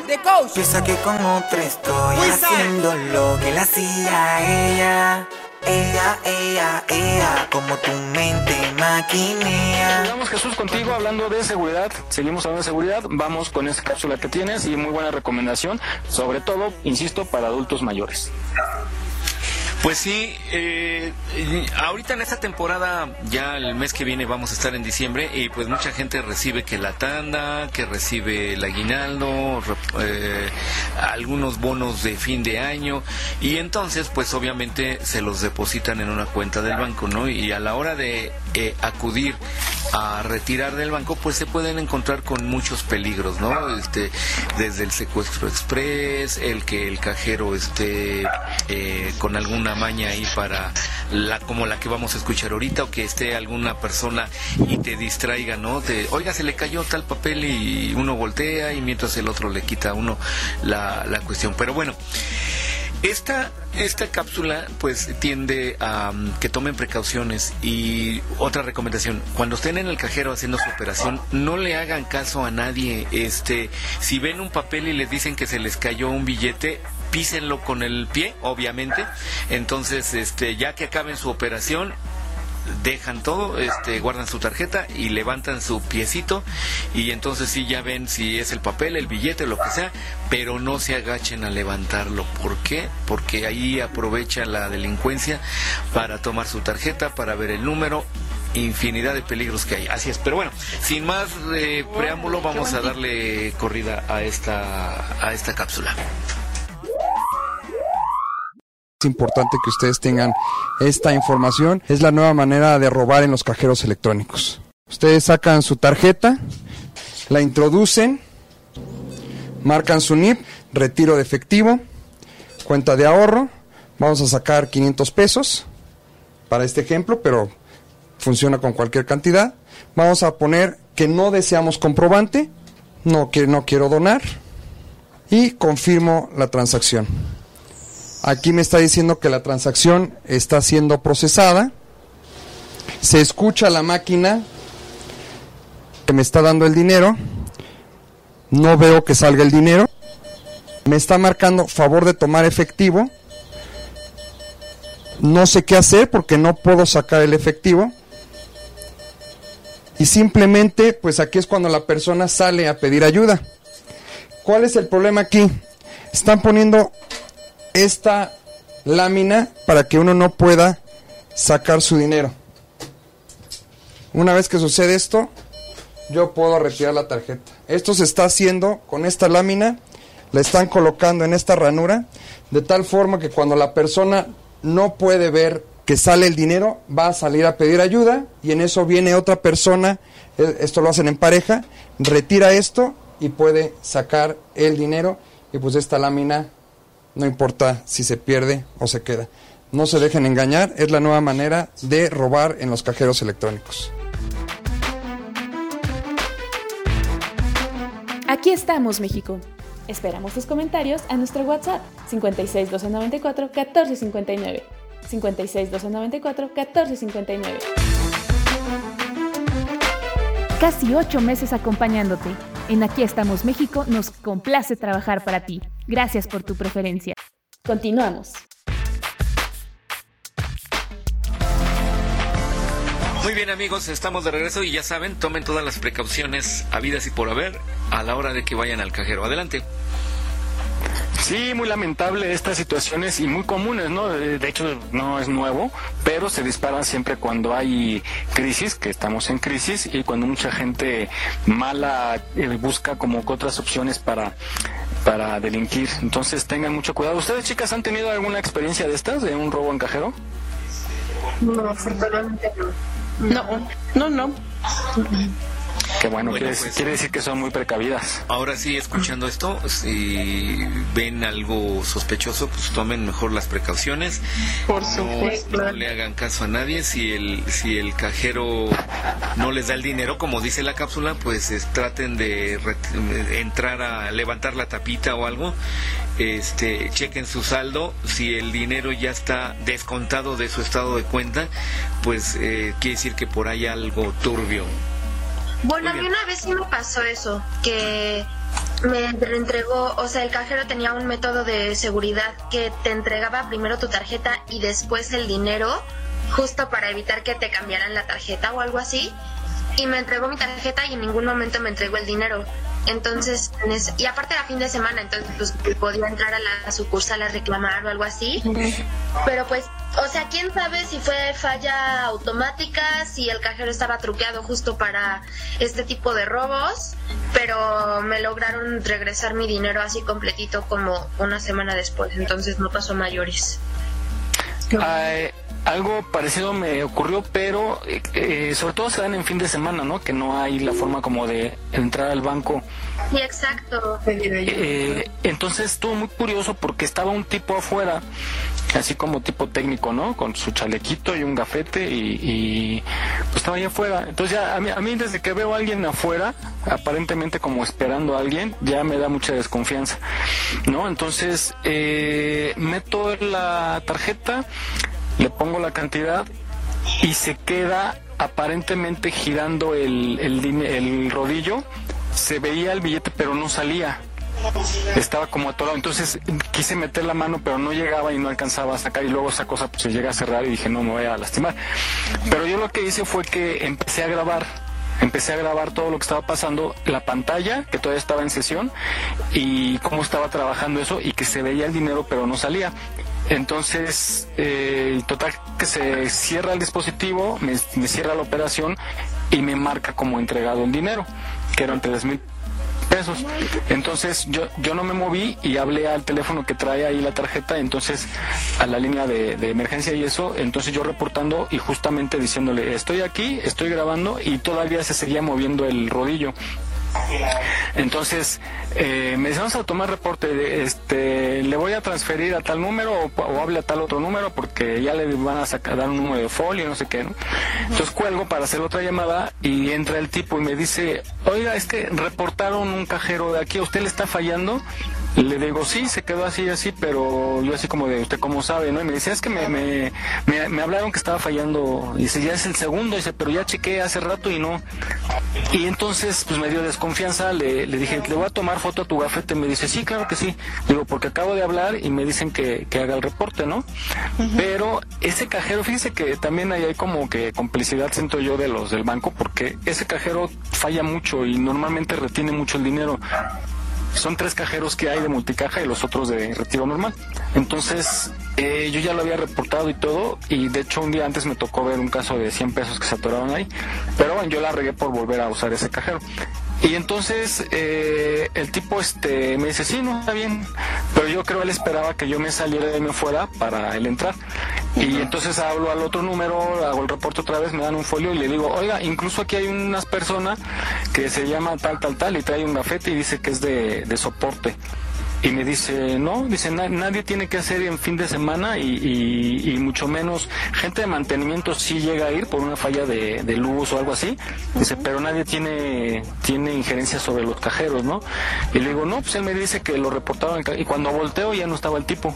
Piensa que con otra estoy haciendo lo que le hacía ella Ella, ella, ella Como tu mente maquinea. Vamos Jesús contigo hablando de seguridad, seguimos hablando de seguridad, vamos con esa cápsula que tienes y muy buena recomendación, sobre todo, insisto, para adultos mayores. Pues sí, eh, y ahorita en esta temporada, ya el mes que viene vamos a estar en diciembre y pues mucha gente recibe que la tanda, que recibe el aguinaldo, eh, algunos bonos de fin de año y entonces pues obviamente se los depositan en una cuenta del banco, ¿no? Y a la hora de eh, acudir a retirar del banco pues se pueden encontrar con muchos peligros, ¿no? Este, desde el secuestro express, el que el cajero esté eh, con alguna maña ahí para la como la que vamos a escuchar ahorita o que esté alguna persona y te distraiga, ¿no? Te, oiga, se le cayó tal papel y uno voltea y mientras el otro le quita a uno la, la cuestión. Pero bueno, Esta, esta cápsula pues tiende a um, que tomen precauciones y otra recomendación, cuando estén en el cajero haciendo su operación, no le hagan caso a nadie. Este, si ven un papel y les dicen que se les cayó un billete, písenlo con el pie, obviamente. Entonces, este, ya que acaben su operación, dejan todo, este, guardan su tarjeta y levantan su piecito y entonces sí ya ven si es el papel, el billete, lo que sea, pero no se agachen a levantarlo. ¿Por qué? Porque ahí aprovecha la delincuencia para tomar su tarjeta, para ver el número infinidad de peligros que hay. Así es, pero bueno, sin más eh, preámbulo, vamos a darle corrida a esta, a esta cápsula importante que ustedes tengan esta información. Es la nueva manera de robar en los cajeros electrónicos. Ustedes sacan su tarjeta, la introducen, marcan su NIP, retiro de efectivo, cuenta de ahorro. Vamos a sacar 500 pesos para este ejemplo, pero funciona con cualquier cantidad. Vamos a poner que no deseamos comprobante, no que no quiero donar y confirmo la transacción. Aquí me está diciendo que la transacción está siendo procesada. Se escucha la máquina que me está dando el dinero. No veo que salga el dinero. Me está marcando favor de tomar efectivo. No sé qué hacer porque no puedo sacar el efectivo. Y simplemente, pues aquí es cuando la persona sale a pedir ayuda. ¿Cuál es el problema aquí? Están poniendo esta lámina para que uno no pueda sacar su dinero. Una vez que sucede esto, yo puedo retirar la tarjeta. Esto se está haciendo con esta lámina, la están colocando en esta ranura, de tal forma que cuando la persona no puede ver que sale el dinero, va a salir a pedir ayuda y en eso viene otra persona, eh, esto lo hacen en pareja, retira esto y puede sacar el dinero y pues esta lámina no importa si se pierde o se queda. No se dejen engañar, es la nueva manera de robar en los cajeros electrónicos. Aquí estamos, México. Esperamos tus comentarios a nuestro WhatsApp 56 294 1459. 56 294 1459. Casi ocho meses acompañándote. En Aquí estamos México nos complace trabajar para ti. Gracias por tu preferencia. Continuamos. Muy bien amigos, estamos de regreso y ya saben, tomen todas las precauciones habidas y por haber a la hora de que vayan al cajero. Adelante. Sí, muy lamentable estas situaciones y muy comunes, ¿no? De hecho, no es nuevo, pero se disparan siempre cuando hay crisis, que estamos en crisis, y cuando mucha gente mala eh, busca como otras opciones para, para delinquir. Entonces tengan mucho cuidado. ¿Ustedes, chicas, han tenido alguna experiencia de estas, de un robo en cajero? No, afortunadamente no. No, no, no. Que bueno, Bueno, quiere, pues- quiere decir que son muy precavidas. Ahora sí, escuchando esto, si ven algo sospechoso, pues tomen mejor las precauciones. Por No, supuesto. no le hagan caso a nadie. Si el, si el cajero no les da el dinero, como dice la cápsula, pues es- traten de entrar a levantar la tapita o algo. Este, chequen su saldo. Si el dinero ya está descontado de su estado de cuenta, pues eh, quiere decir que por ahí hay algo turbio. Bueno, a mí una vez sí me pasó eso, que me entregó, o sea, el cajero tenía un método de seguridad que te entregaba primero tu tarjeta y después el dinero, justo para evitar que te cambiaran la tarjeta o algo así. Y me entregó mi tarjeta y en ningún momento me entregó el dinero. Entonces, en ese- y aparte era fin de semana, entonces pues podía entrar a la sucursal a reclamar o algo así. Pero pues, o sea, quién sabe si fue falla automática, si el cajero estaba truqueado justo para este tipo de robos, pero me lograron regresar mi dinero así completito como una semana después, entonces no pasó mayores. Ay, algo parecido me ocurrió, pero eh, eh, sobre todo se dan en fin de semana, ¿no? Que no hay la forma como de entrar al banco. Sí, exacto. Eh, entonces estuvo muy curioso porque estaba un tipo afuera, así como tipo técnico, ¿no? Con su chalequito y un gafete y, pues estaba ahí afuera. Entonces ya a mí, a mí desde que veo a alguien afuera, aparentemente como esperando a alguien, ya me da mucha desconfianza, ¿no? Entonces meto la tarjeta le pongo la cantidad y se queda aparentemente girando el, rodillo. Se veía el billete pero no salía. Estaba como atorado. Entonces quise meter la mano pero no llegaba y no alcanzaba a sacar y luego esa cosa pues, se llega a cerrar y dije no me voy a lastimar. Pero yo lo que hice fue que empecé a grabar empecé a grabar todo lo que estaba pasando, la pantalla, que todavía estaba en sesión, y cómo estaba trabajando eso, y que se veía el dinero pero no salía. Entonces, eh, total que se cierra el dispositivo, me, cierra la operación y me marca como entregado el dinero, que eran tres mil pesos. Entonces yo, yo no me moví y hablé al teléfono que trae ahí la tarjeta, entonces a la línea de, de, emergencia y eso, entonces yo reportando y justamente diciéndole, estoy aquí, estoy grabando y todavía se seguía moviendo el rodillo. Entonces, eh, me dice, vamos a tomar reporte, este, le voy a transferir a tal número o, hable a tal otro número porque ya le van a sacar, dar un número de folio, no sé qué, ¿no? Entonces cuelgo para hacer otra llamada y entra el tipo y me dice, oiga, es que reportaron un cajero de aquí, ¿a usted le está fallando? Le digo, sí, se quedó así, así, pero yo así como de, ¿usted cómo sabe? ¿no? Y me dice, es que me, me, me, hablaron que estaba fallando. Y dice, ya es el segundo. dice, pero ya chequé hace rato y no. Y entonces, pues me dio desconfianza. Le, le dije, le voy a tomar foto a tu gafete. Me dice, sí, claro que sí. Digo, porque acabo de hablar y me dicen que, que haga el reporte, ¿no? Pero ese cajero, fíjese que también ahí hay como que complicidad, siento yo, de los del banco, porque ese cajero falla mucho y normalmente retiene mucho el dinero son tres cajeros que hay de multicaja y los otros de retiro normal. Entonces, eh, yo ya lo había reportado y todo, y de hecho un día antes me tocó ver un caso de 100 pesos que se atoraron ahí, pero bueno, yo la regué por volver a usar ese cajero. Y entonces eh, el tipo este me dice, sí, no, está bien, pero yo creo él esperaba que yo me saliera de mi fuera para él entrar. Y entonces hablo al otro número, hago el reporte otra vez, me dan un folio y le digo, oiga, incluso aquí hay unas personas que se llama tal, tal, tal, y trae un gafete y dice que es de, de soporte. Y me dice, no, dice, nadie tiene que hacer en fin de semana y, mucho menos gente de mantenimiento sí llega a ir por una falla de, luz o algo así. Dice, pero nadie tiene, tiene injerencia sobre los cajeros, ¿no? Y le digo, no, pues él me dice que lo reportaron y cuando volteo ya no estaba el tipo.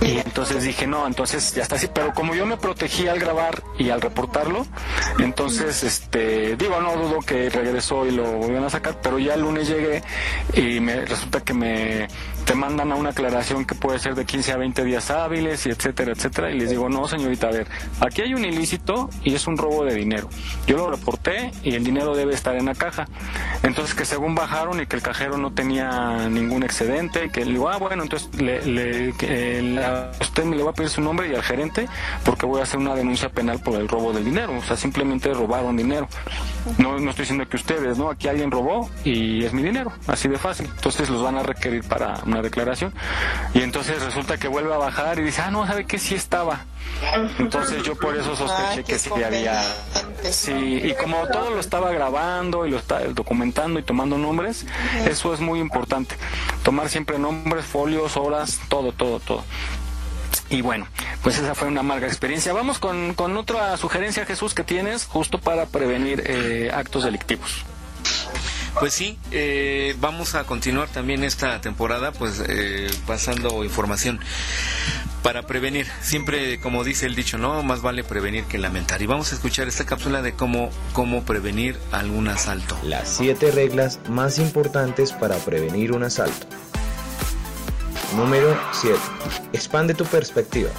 Y entonces dije, no, entonces ya está así, pero como yo me protegí al grabar y al reportarlo, entonces, este, digo, no dudo que regresó y lo volvieron a sacar, pero ya el lunes llegué y me resulta que me te mandan a una aclaración que puede ser de 15 a 20 días hábiles y etcétera, etcétera, y les digo, no, señorita, a ver, aquí hay un ilícito y es un robo de dinero. Yo lo reporté y el dinero debe estar en la caja. Entonces que según bajaron y que el cajero no tenía ningún excedente, que le digo, ah, bueno, entonces le, usted me le va a pedir su nombre y al gerente porque voy a hacer una denuncia penal por el robo del dinero. O sea, simplemente robaron dinero. No, no estoy diciendo que ustedes, ¿no? Aquí alguien robó y es mi dinero, así de fácil. Entonces los van a requerir para una declaración. Y entonces resulta que vuelve a bajar y dice, ah, no, ¿sabe qué? Sí estaba. Entonces yo por eso sospeché que sí había... Sí, y como todo lo estaba grabando y lo está documentando y tomando nombres, eso es muy importante. Tomar siempre nombres, folios, horas, todo, todo, todo. Y bueno, pues esa fue una amarga experiencia. Vamos con, con otra sugerencia, Jesús, que tienes justo para prevenir eh, actos delictivos. Pues sí, eh, vamos a continuar también esta temporada, pues eh, pasando información para prevenir. Siempre, como dice el dicho, no más vale prevenir que lamentar. Y vamos a escuchar esta cápsula de cómo cómo prevenir algún asalto. Las siete reglas más importantes para prevenir un asalto. Número 7. Expande tu perspectiva.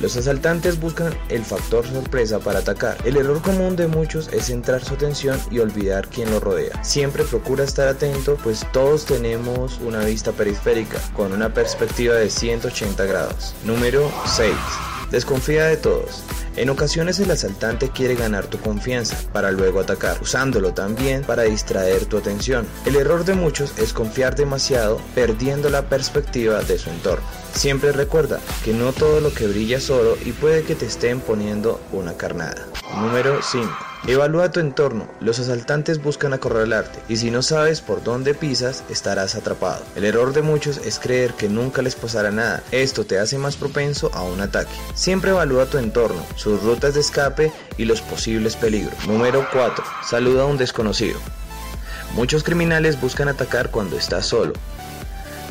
Los asaltantes buscan el factor sorpresa para atacar. El error común de muchos es centrar su atención y olvidar quién lo rodea. Siempre procura estar atento, pues todos tenemos una vista periférica con una perspectiva de 180 grados. Número 6. Desconfía de todos. En ocasiones el asaltante quiere ganar tu confianza para luego atacar, usándolo también para distraer tu atención. El error de muchos es confiar demasiado perdiendo la perspectiva de su entorno. Siempre recuerda que no todo lo que brilla es oro y puede que te estén poniendo una carnada. Número 5. Evalúa tu entorno. Los asaltantes buscan acorralarte y si no sabes por dónde pisas, estarás atrapado. El error de muchos es creer que nunca les pasará nada. Esto te hace más propenso a un ataque. Siempre evalúa tu entorno, sus rutas de escape y los posibles peligros. Número 4. Saluda a un desconocido. Muchos criminales buscan atacar cuando estás solo,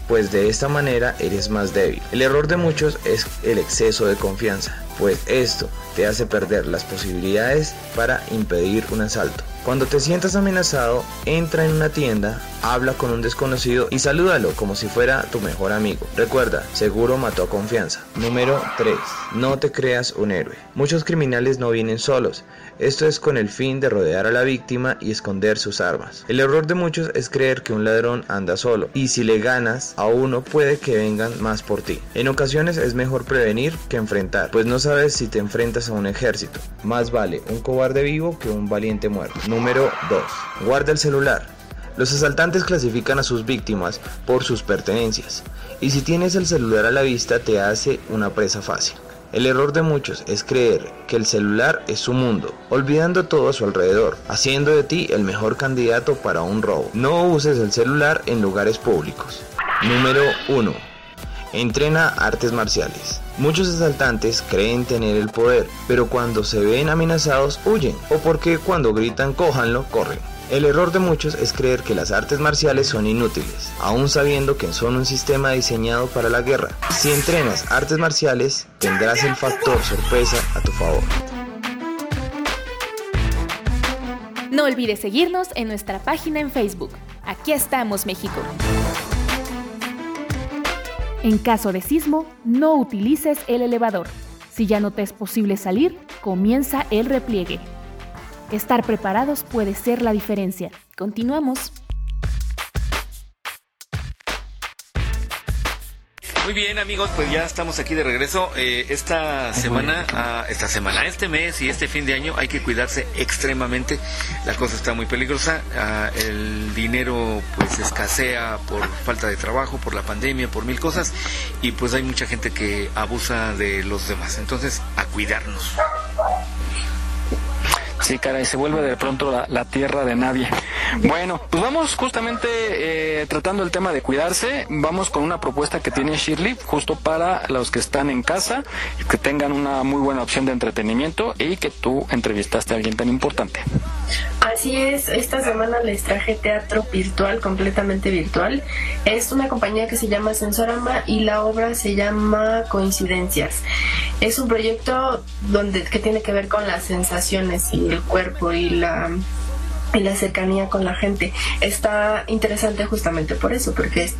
pues de esta manera eres más débil. El error de muchos es el exceso de confianza, pues esto te hace perder las posibilidades para impedir un asalto. Cuando te sientas amenazado, entra en una tienda, habla con un desconocido y salúdalo como si fuera tu mejor amigo. Recuerda, seguro mató a confianza. Número 3. No te creas un héroe. Muchos criminales no vienen solos. Esto es con el fin de rodear a la víctima y esconder sus armas. El error de muchos es creer que un ladrón anda solo y si le ganas a uno puede que vengan más por ti. En ocasiones es mejor prevenir que enfrentar, pues no sabes si te enfrentas a un ejército. Más vale un cobarde vivo que un valiente muerto. Número 2. Guarda el celular. Los asaltantes clasifican a sus víctimas por sus pertenencias, y si tienes el celular a la vista te hace una presa fácil. El error de muchos es creer que el celular es su mundo, olvidando todo a su alrededor, haciendo de ti el mejor candidato para un robo. No uses el celular en lugares públicos. Número 1. Entrena artes marciales. Muchos asaltantes creen tener el poder, pero cuando se ven amenazados huyen, o porque cuando gritan cójanlo, corren. El error de muchos es creer que las artes marciales son inútiles, aún sabiendo que son un sistema diseñado para la guerra. Si entrenas artes marciales, tendrás el factor sorpresa a tu favor. No olvides seguirnos en nuestra página en Facebook. Aquí estamos, México. En caso de sismo, no utilices el elevador. Si ya no te es posible salir, comienza el repliegue. Estar preparados puede ser la diferencia. Continuamos. Muy bien amigos, pues ya estamos aquí de regreso. Eh, esta semana, ah, esta semana, este mes y este fin de año hay que cuidarse extremadamente. La cosa está muy peligrosa. Ah, el dinero pues escasea por falta de trabajo, por la pandemia, por mil cosas. Y pues hay mucha gente que abusa de los demás. Entonces, a cuidarnos. Sí, caray, se vuelve de pronto la, tierra de nadie. Bueno, pues vamos justamente eh, tratando el tema de cuidarse. Vamos con una propuesta que tiene Shirley, justo para los que están en casa, que tengan una muy buena opción de entretenimiento y que tú entrevistaste a alguien tan importante. Así es, esta semana les traje teatro virtual, completamente virtual. Es una compañía que se llama Sensorama y la obra se llama Coincidencias. Es un proyecto donde que tiene que ver con las sensaciones y el cuerpo y la y la cercanía con la gente. Está interesante justamente por eso, porque es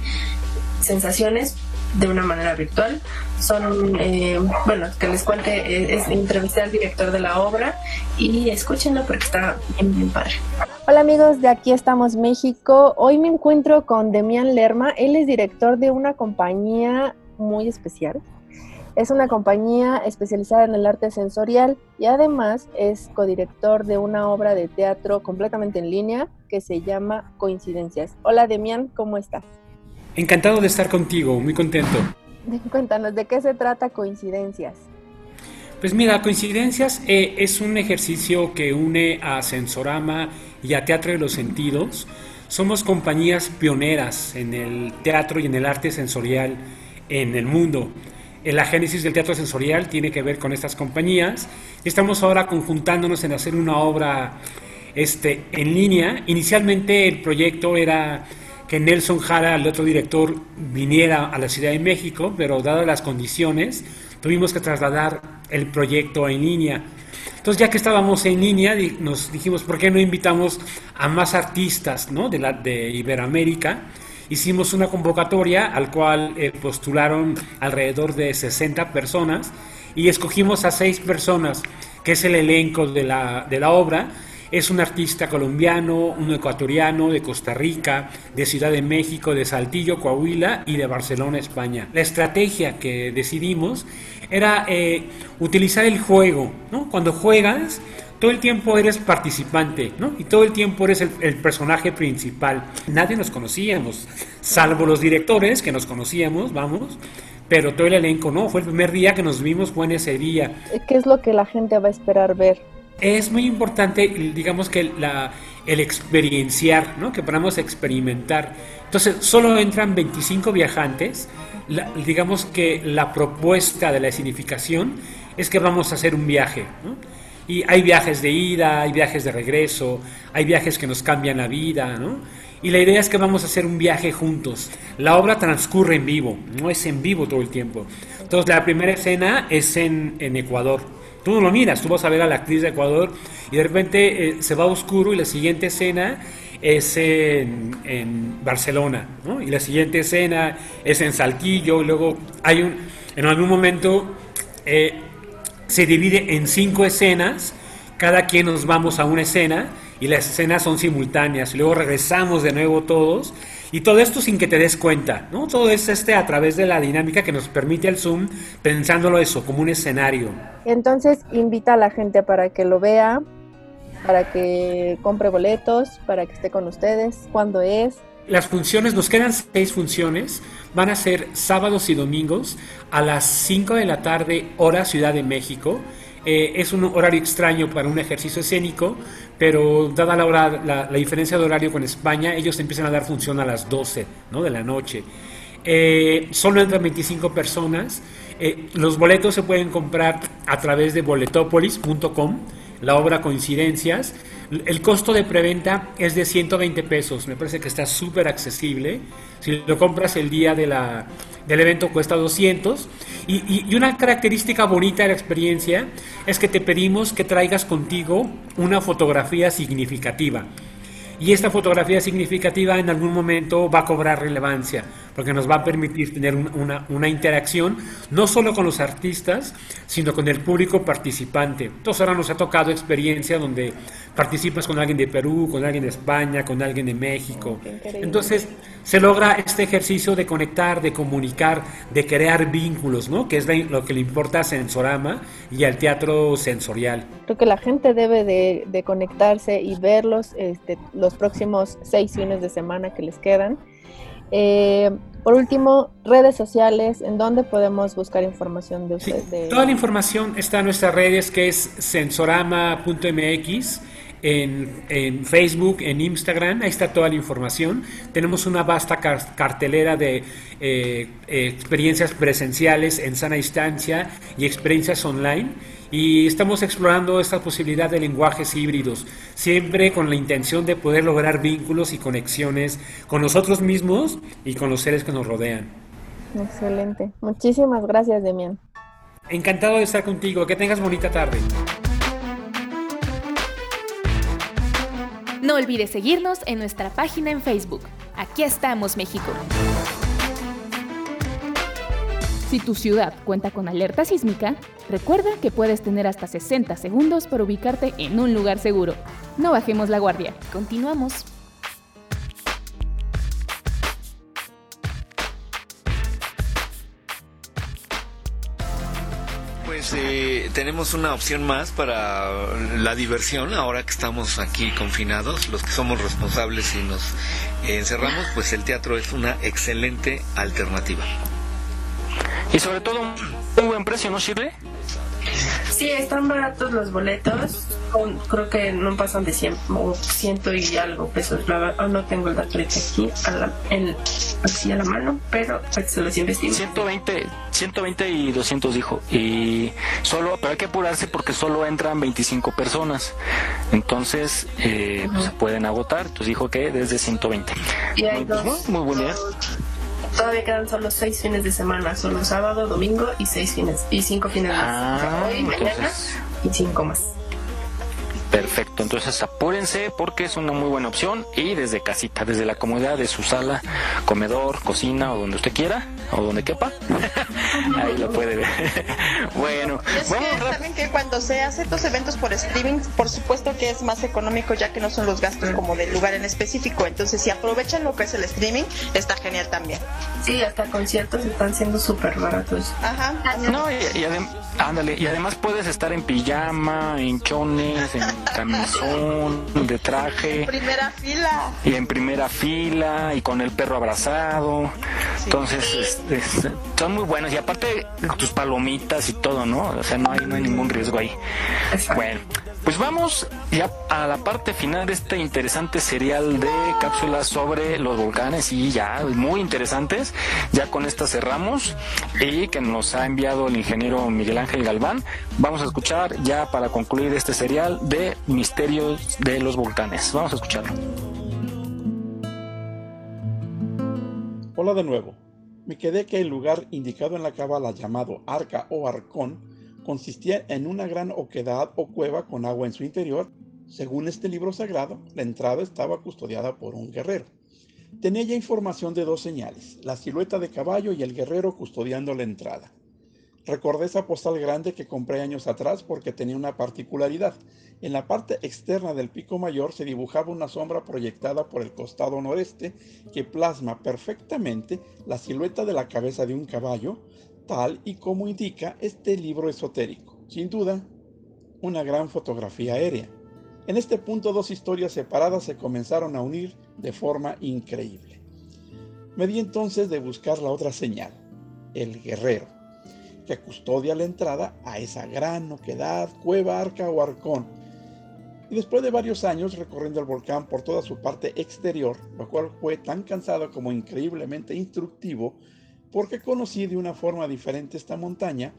sensaciones de una manera virtual. Son, eh, bueno, que les cuente, eh, es, entrevisté al director de la obra y escúchenlo porque está bien, bien padre. Hola amigos de Aquí estamos México. Hoy me encuentro con Demian Lerma. Él es director de una compañía muy especial. Es una compañía especializada en el arte sensorial y además es codirector de una obra de teatro completamente en línea que se llama Coincidencias. Hola Demian, ¿cómo estás? Encantado de estar contigo, muy contento. Cuéntanos, ¿de qué se trata Coincidencias? Pues mira, Coincidencias eh, es un ejercicio que une a Sensorama y a Teatro de los Sentidos. Somos compañías pioneras en el teatro y en el arte sensorial en el mundo. La génesis del teatro sensorial tiene que ver con estas compañías. Estamos ahora conjuntándonos en hacer una obra este, en línea. Inicialmente el proyecto era que Nelson Jara, el otro director, viniera a la Ciudad de México, pero dadas las condiciones, tuvimos que trasladar el proyecto en línea. Entonces, ya que estábamos en línea, nos dijimos, ¿por qué no invitamos a más artistas ¿no? de, la, de Iberoamérica? Hicimos una convocatoria al cual eh, postularon alrededor de 60 personas y escogimos a seis personas, que es el elenco de la, de la obra. Es un artista colombiano, un ecuatoriano, de Costa Rica, de Ciudad de México, de Saltillo, Coahuila y de Barcelona, España. La estrategia que decidimos era eh, utilizar el juego, ¿no? Cuando juegas, todo el tiempo eres participante, ¿no? Y todo el tiempo eres el, el, personaje principal. Nadie nos conocíamos, salvo los directores que nos conocíamos, vamos, pero todo el elenco no. Fue el primer día que nos vimos, fue en ese día. ¿Qué es lo que la gente va a esperar ver? Es muy importante, digamos que la, el experienciar, ¿no? Que podamos experimentar. Entonces, solo entran 25 viajantes. La, digamos que la propuesta de la significación es que vamos a hacer un viaje, ¿no? Y hay viajes de ida, hay viajes de regreso, hay viajes que nos cambian la vida, ¿no? Y la idea es que vamos a hacer un viaje juntos. La obra transcurre en vivo, no es en vivo todo el tiempo. Entonces la primera escena es en, en Ecuador. Tú no lo miras, tú vas a ver a la actriz de Ecuador y de repente eh, se va oscuro y la siguiente escena es en, en Barcelona, ¿no? Y la siguiente escena es en Saltillo, y luego hay un, en algún momento eh, se divide en cinco escenas, cada quien nos vamos a una escena y las escenas son simultáneas, luego regresamos de nuevo todos, y todo esto sin que te des cuenta, ¿no? Todo es este a través de la dinámica que nos permite el Zoom, pensándolo eso, como un escenario. Entonces invita a la gente para que lo vea, para que compre boletos, para que esté con ustedes, cuándo es. Las funciones, nos quedan seis funciones, van a ser sábados y domingos a las 5 de la tarde, hora Ciudad de México. Eh, es un horario extraño para un ejercicio escénico, pero dada la, hora, la, diferencia de horario con España, ellos empiezan a dar función a las 12 ¿no? de la noche. Eh, solo entran 25 personas. Eh, los boletos se pueden comprar a través de boletopolis.com, la obra Coincidencias. El costo de preventa es de 120 pesos, me parece que está súper accesible. Si lo compras el día del evento cuesta 200. Y, y, y, una característica bonita de la experiencia es que te pedimos que traigas contigo una fotografía significativa. Y esta fotografía significativa en algún momento va a cobrar relevancia, porque nos va a permitir tener una, una, interacción no solo con los artistas, sino con el público participante. Entonces ahora nos ha tocado experiencia donde participas con alguien de Perú, con alguien de España, con alguien de México. Entonces se logra este ejercicio de conectar, de comunicar, de crear vínculos, ¿no? que es lo que le importa a Sensorama y al teatro sensorial. Creo que la gente debe de, de conectarse y verlos este, los próximos seis fines de semana que les quedan. Eh, por último, redes sociales, ¿en dónde podemos buscar información de ustedes? Sí, de... Toda la información está en nuestras redes, que es sensorama.mx. En, en, Facebook, en Instagram, ahí está toda la información. Tenemos una vasta car cartelera de eh, experiencias presenciales en sana distancia y experiencias online. Y estamos explorando esta posibilidad de lenguajes híbridos, siempre con la intención de poder lograr vínculos y conexiones con nosotros mismos y con los seres que nos rodean. Excelente. Muchísimas gracias, Demian. Encantado de estar contigo. Que tengas bonita tarde. No olvides seguirnos en nuestra página en Facebook. Aquí estamos, México. Si tu ciudad cuenta con alerta sísmica, recuerda que puedes tener hasta 60 segundos para ubicarte en un lugar seguro. No bajemos la guardia. Continuamos. Pues eh, tenemos una opción más para la diversión ahora que estamos aquí confinados, los que somos responsables y nos encerramos, pues el teatro es una excelente alternativa. Y sobre todo un buen precio, ¿no, Shirley? Sí, están baratos los boletos. Creo que no pasan de 100 o ciento y algo pesos. No tengo el dato aquí a la, en, así a la mano, pero se los investigo. 120, 120 y 200 dijo. Y solo, pero hay que apurarse porque solo entran 25 personas. Entonces, eh, uh -huh. pues, se pueden agotar. Entonces dijo que desde 120. Y hay dos, pues, muy buena idea. Todavía quedan solo seis fines de semana, solo sábado, domingo y seis fines y cinco fines. Ah, Hoy, mañana entonces... y cinco más. Perfecto, entonces apúrense porque es una muy buena opción y desde casita, desde la comodidad de su sala, comedor, cocina o donde usted quiera o donde quepa, ahí lo puede ver. bueno, es vamos que, ¿saben que cuando se hace estos eventos por streaming, por supuesto que es más económico ya que no son los gastos como del lugar en específico. Entonces, si aprovechan lo que es el streaming, está genial también. Sí, hasta conciertos están siendo súper baratos. Ajá. No, y, y adem- ándale, y además puedes estar en pijama, en chones, en camisón, de traje. Primera fila. y en primera fila y con el perro abrazado. Entonces, es- es- son muy buenos. Y aparte, tus palomitas y todo, ¿no? O sea, no hay, no hay ningún riesgo ahí. Bueno, pues vamos ya a la parte final de este interesante serial de cápsulas sobre los volcanes y ya muy interesantes. Ya con esta cerramos y que nos ha enviado el ingeniero Miguel Ángel Galván. Vamos a escuchar ya para concluir este serial de misterios de los volcanes. Vamos a escucharlo. Hola de nuevo. Me quedé que el lugar indicado en la cábala llamado Arca o Arcón consistía en una gran oquedad o cueva con agua en su interior. Según este libro sagrado, la entrada estaba custodiada por un guerrero. Tenía ya información de dos señales, la silueta de caballo y el guerrero custodiando la entrada. Recordé esa postal grande que compré años atrás porque tenía una particularidad. En la parte externa del pico mayor se dibujaba una sombra proyectada por el costado noreste que plasma perfectamente la silueta de la cabeza de un caballo, tal y como indica este libro esotérico. Sin duda, una gran fotografía aérea. En este punto dos historias separadas se comenzaron a unir de forma increíble. Me di entonces de buscar la otra señal, el guerrero, que custodia la entrada a esa gran oquedad, cueva, arca o arcón. Y después de varios años recorriendo el volcán por toda su parte exterior, lo cual fue tan cansado como increíblemente instructivo, porque conocí de una forma diferente esta montaña,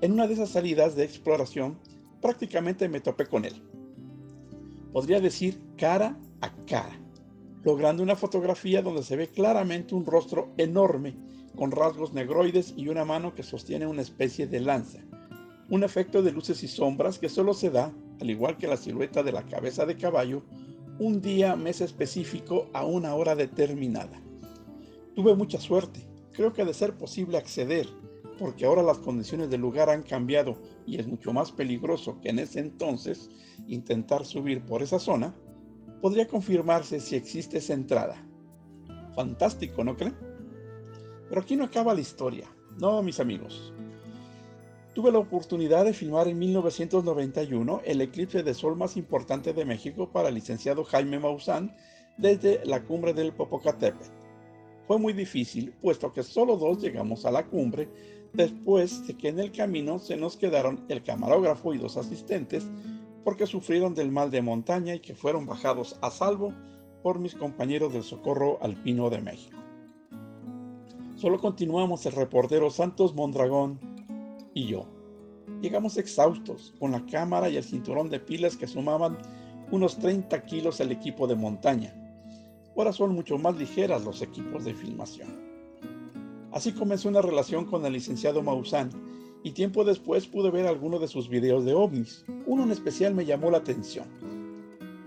en una de esas salidas de exploración prácticamente me topé con él. Podría decir cara a cara, logrando una fotografía donde se ve claramente un rostro enorme, con rasgos negroides y una mano que sostiene una especie de lanza. Un efecto de luces y sombras que solo se da, al igual que la silueta de la cabeza de caballo, un día, mes específico a una hora determinada. Tuve mucha suerte, creo que de ser posible acceder, porque ahora las condiciones del lugar han cambiado y es mucho más peligroso que en ese entonces intentar subir por esa zona, podría confirmarse si existe esa entrada. Fantástico, ¿no creen? Pero aquí no acaba la historia. No, mis amigos. Tuve la oportunidad de filmar en 1991 el eclipse de sol más importante de México para el licenciado Jaime Maussan desde la cumbre del Popocatépetl. Fue muy difícil, puesto que solo dos llegamos a la cumbre después de que en el camino se nos quedaron el camarógrafo y dos asistentes porque sufrieron del mal de montaña y que fueron bajados a salvo por mis compañeros del Socorro Alpino de México. Solo continuamos el reportero Santos Mondragón y yo. Llegamos exhaustos, con la cámara y el cinturón de pilas que sumaban unos 30 kilos el equipo de montaña. Ahora son mucho más ligeras los equipos de filmación. Así comenzó una relación con el licenciado Maussan y tiempo después pude ver algunos de sus videos de ovnis. Uno en especial me llamó la atención.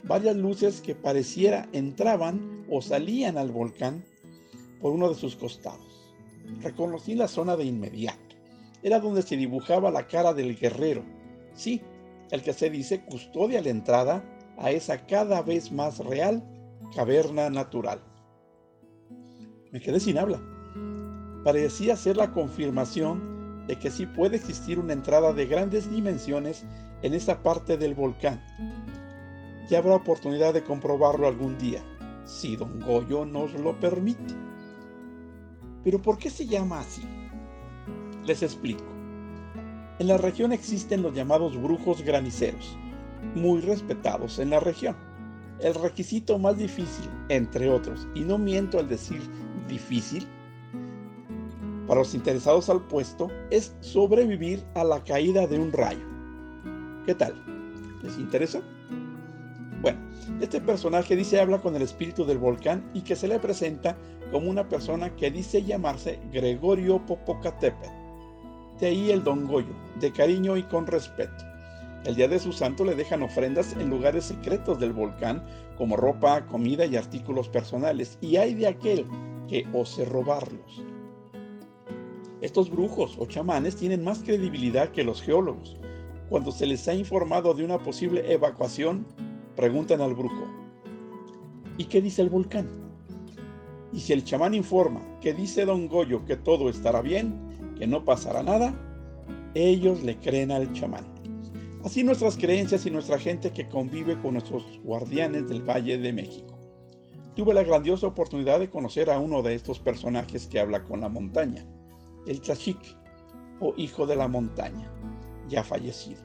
Varias luces que pareciera entraban o salían al volcán por uno de sus costados. Reconocí la zona de inmediato. Era donde se dibujaba la cara del guerrero. Sí, el que se dice custodia la entrada a esa cada vez más real caverna natural. Me quedé sin habla. Parecía ser la confirmación de que sí puede existir una entrada de grandes dimensiones en esa parte del volcán. Ya habrá oportunidad de comprobarlo algún día, si don Goyo nos lo permite. Pero ¿por qué se llama así? Les explico. En la región existen los llamados brujos graniceros, muy respetados en la región. El requisito más difícil, entre otros, y no miento al decir difícil, para los interesados al puesto, es sobrevivir a la caída de un rayo. ¿Qué tal? ¿Les interesa? Bueno, este personaje dice habla con el espíritu del volcán y que se le presenta como una persona que dice llamarse Gregorio Popocatépetl. De ahí el Don Goyo, de cariño y con respeto. El día de su santo le dejan ofrendas en lugares secretos del volcán, como ropa, comida y artículos personales, y hay de aquel que ose robarlos. Estos brujos o chamanes tienen más credibilidad que los geólogos. cuando se les ha informado de una posible evacuación, preguntan al brujo, ¿y qué dice el volcán? Y si el chamán informa que dice don Goyo que todo estará bien, que no pasará nada, ellos le creen al chamán. Así nuestras creencias y nuestra gente que convive con nuestros guardianes del Valle de México. Tuve la grandiosa oportunidad de conocer a uno de estos personajes que habla con la montaña, el Tlachic, o hijo de la montaña, ya fallecido,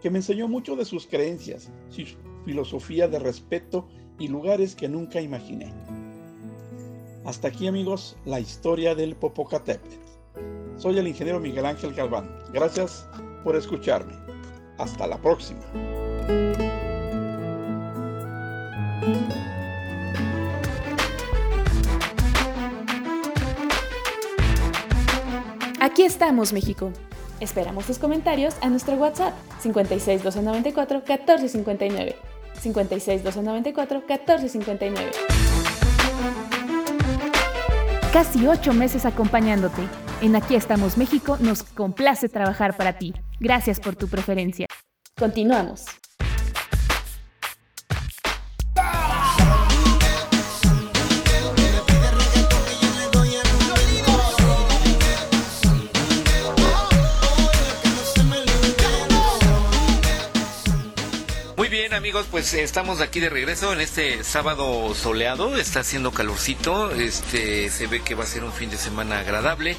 que me enseñó mucho de sus creencias, su filosofía de respeto y lugares que nunca imaginé. Hasta aquí amigos, la historia del Popocatépetl. Soy el ingeniero Miguel Ángel Galván. Gracias por escucharme. Hasta la próxima. Aquí estamos, México. Esperamos tus comentarios a nuestro WhatsApp 56 294 1459. 56 294 1459. Casi ocho meses acompañándote. En Aquí estamos México nos complace trabajar para ti. Gracias por tu preferencia. Continuamos. Amigos, pues estamos aquí de regreso en este sábado soleado, está haciendo calorcito, este se ve que va a ser un fin de semana agradable.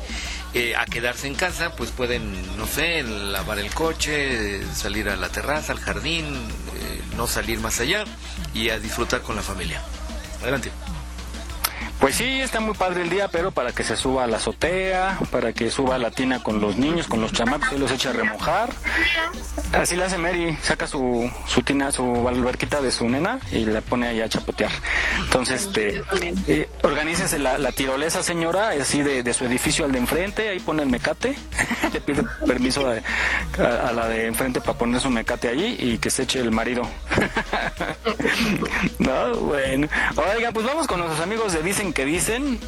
Eh, a quedarse en casa, pues pueden, no sé, lavar el coche, salir a la terraza, al jardín, eh, no salir más allá y a disfrutar con la familia. Adelante. Pues sí, está muy padre el día, pero para que se suba a la azotea, para que suba a la tina con los niños, con los chamacos, y los echa a remojar. Así le hace Mary, saca su, su tina, su alberquita de su nena y la pone ahí a chapotear. Entonces, este, eh, organícese la, la tirolesa, señora, así de, de su edificio al de enfrente, ahí pone el mecate, le pide permiso a- a la de enfrente para poner su mecate allí y que se eche el marido. no, bueno. Oiga, pues vamos con nuestros amigos de Dicen que Dicen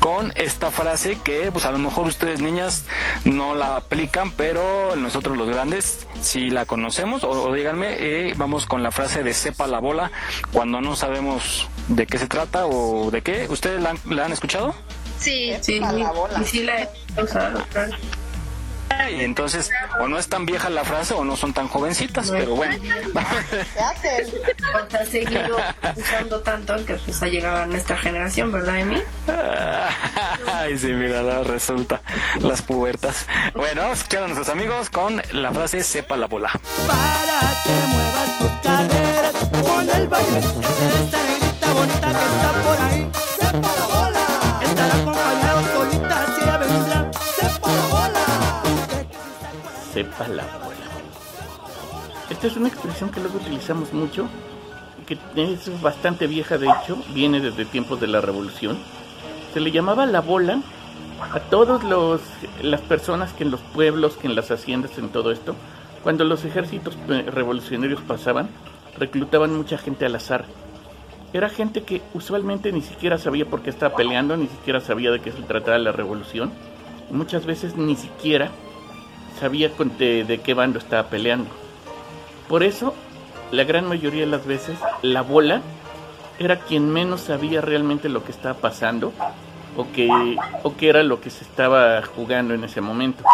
con esta frase que pues a lo mejor ustedes niñas no la aplican, pero nosotros los grandes sí la conocemos. O, o díganme, eh, vamos con la frase de sepa la bola cuando no sabemos de qué se trata o de qué. ¿Ustedes la han, la han escuchado? Sí, Sí, y sí la he usado, Y entonces, o no es tan vieja la frase o no son tan jovencitas, pero bueno. O sea, ha seguido usando tanto que pues ha llegado a nuestra generación, ¿verdad, Emi? Ay, sí, mira, la resulta las pubertas. Bueno, a nuestros amigos con la frase sepa la bola. para que muevas tus caderas con el baile. Esta bonita que está por ahí, sepa la sepa la bola. Esta es una expresión que luego utilizamos mucho, que es bastante vieja de hecho, viene desde tiempos de la revolución. Se le llamaba la bola a todos los las personas que en los pueblos, que en las haciendas, en todo esto, cuando los ejércitos eh, revolucionarios pasaban, reclutaban mucha gente al azar. Era gente que usualmente ni siquiera sabía por qué estaba peleando, ni siquiera sabía de qué se trataba la revolución. Muchas veces ni siquiera sabía de, qué bando estaba peleando. Por eso, la gran mayoría de las veces, la bola era quien menos sabía realmente lo que estaba pasando o que, o qué era lo que se estaba jugando en ese momento.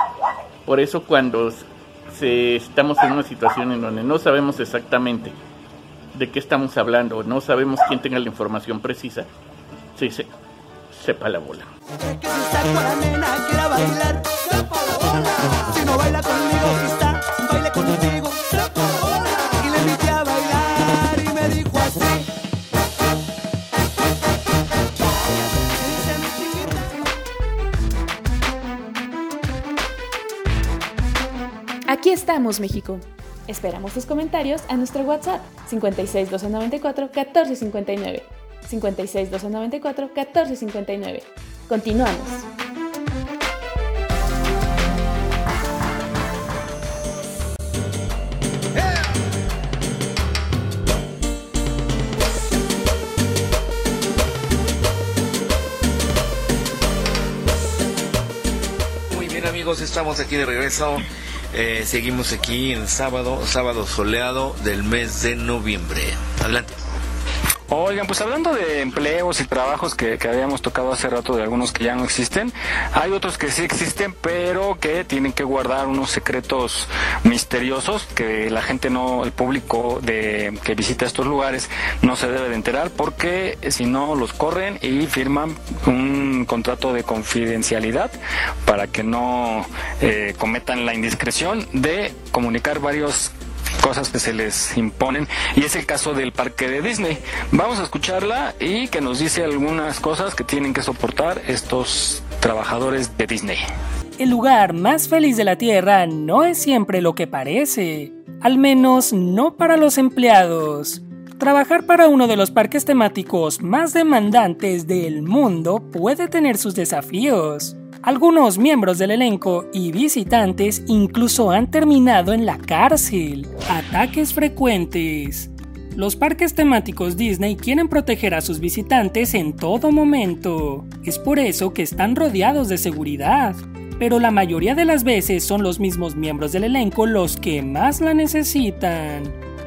Por eso cuando estamos en una situación en donde no sabemos exactamente de qué estamos hablando, no sabemos quién tenga la información precisa, se dice, sepa la bola. Que si saco a la nena quiera bailar, sepa la bola. Si no baila conmigo, quizá baile contigo, sepa la bola. Y le invité a bailar y me dijo así. Aquí estamos, México. Esperamos tus comentarios a nuestro WhatsApp 56 294 1459. 56 294 1459. Continuamos. Muy bien amigos, estamos aquí de regreso. Eh, seguimos aquí en sábado, sábado soleado del mes de noviembre. Adelante. Oigan, pues hablando de empleos y trabajos que, que, habíamos tocado hace rato de algunos que ya no existen, hay otros que sí existen, pero que tienen que guardar unos secretos misteriosos que la gente no, el público de que visita estos lugares no se debe de enterar porque si no los corren y firman un contrato de confidencialidad para que no eh, cometan la indiscreción de comunicar varios cosas que se les imponen y es el caso del parque de Disney. Vamos a escucharla y que nos dice algunas cosas que tienen que soportar estos trabajadores de Disney. El lugar más feliz de la Tierra no es siempre lo que parece, al menos no para los empleados. Trabajar para uno de los parques temáticos más demandantes del mundo puede tener sus desafíos. Algunos miembros del elenco y visitantes incluso han terminado en la cárcel. Ataques frecuentes. Los parques temáticos Disney quieren proteger a sus visitantes en todo momento. Es por eso que están rodeados de seguridad. Pero la mayoría de las veces son los mismos miembros del elenco los que más la necesitan.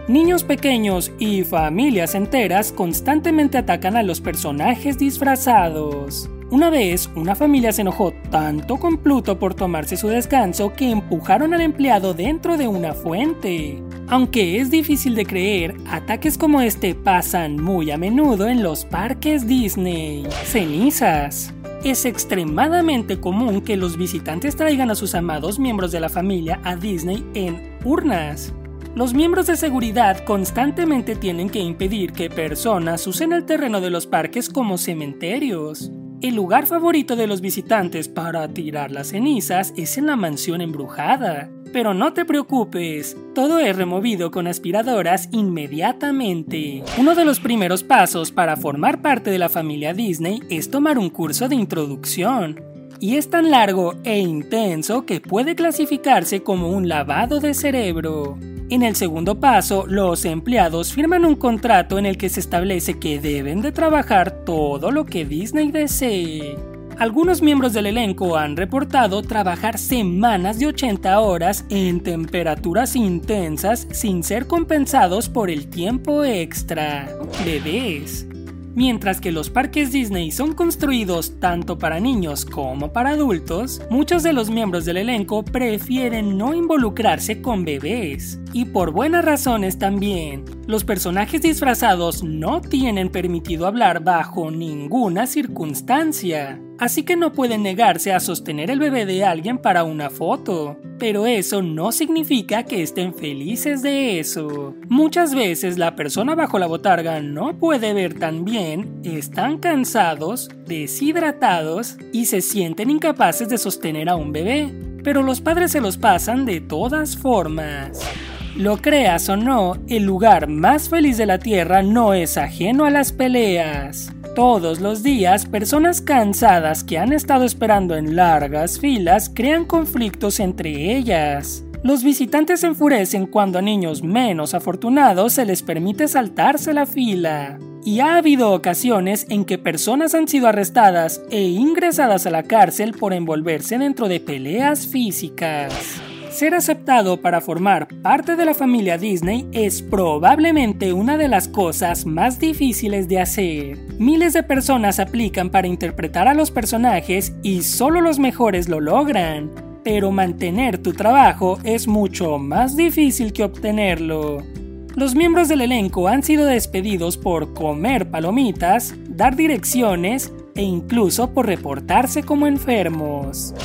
Niños pequeños y familias enteras constantemente atacan a los personajes disfrazados. Una vez, una familia se enojó tanto con Pluto por tomarse su descanso que empujaron al empleado dentro de una fuente. Aunque es difícil de creer, ataques como este pasan muy a menudo en los parques Disney. Cenizas. Es extremadamente común que los visitantes traigan a sus amados miembros de la familia a Disney en urnas. Los miembros de seguridad constantemente tienen que impedir que personas usen el terreno de los parques como cementerios. El lugar favorito de los visitantes para tirar las cenizas es en la mansión embrujada. Pero no te preocupes, todo es removido con aspiradoras inmediatamente. Uno de los primeros pasos para formar parte de la familia Disney es tomar un curso de introducción. Y es tan largo e intenso que puede clasificarse como un lavado de cerebro. En el segundo paso, los empleados firman un contrato en el que se establece que deben de trabajar todo lo que Disney desee. Algunos miembros del elenco han reportado trabajar semanas de 80 horas en temperaturas intensas sin ser compensados por el tiempo extra. Bebés. Mientras que los parques Disney son construidos tanto para niños como para adultos, muchos de los miembros del elenco prefieren no involucrarse con bebés. Y por buenas razones también. Los personajes disfrazados no tienen permitido hablar bajo ninguna circunstancia así que no pueden negarse a sostener el bebé de alguien para una foto. Pero eso no significa que estén felices de eso. Muchas veces la persona bajo la botarga no puede ver tan bien, están cansados, deshidratados y se sienten incapaces de sostener a un bebé. Pero los padres se los pasan de todas formas. Lo creas o no, el lugar más feliz de la Tierra no es ajeno a las peleas. Todos los días, personas cansadas que han estado esperando en largas filas crean conflictos entre ellas. Los visitantes se enfurecen cuando a niños menos afortunados se les permite saltarse la fila. Y ha habido ocasiones en que personas han sido arrestadas e ingresadas a la cárcel por envolverse dentro de peleas físicas. Ser aceptado para formar parte de la familia Disney es probablemente una de las cosas más difíciles de hacer. Miles de personas aplican para interpretar a los personajes y solo los mejores lo logran. Pero mantener tu trabajo es mucho más difícil que obtenerlo. Los miembros del elenco han sido despedidos por comer palomitas, dar direcciones e incluso por reportarse como enfermos.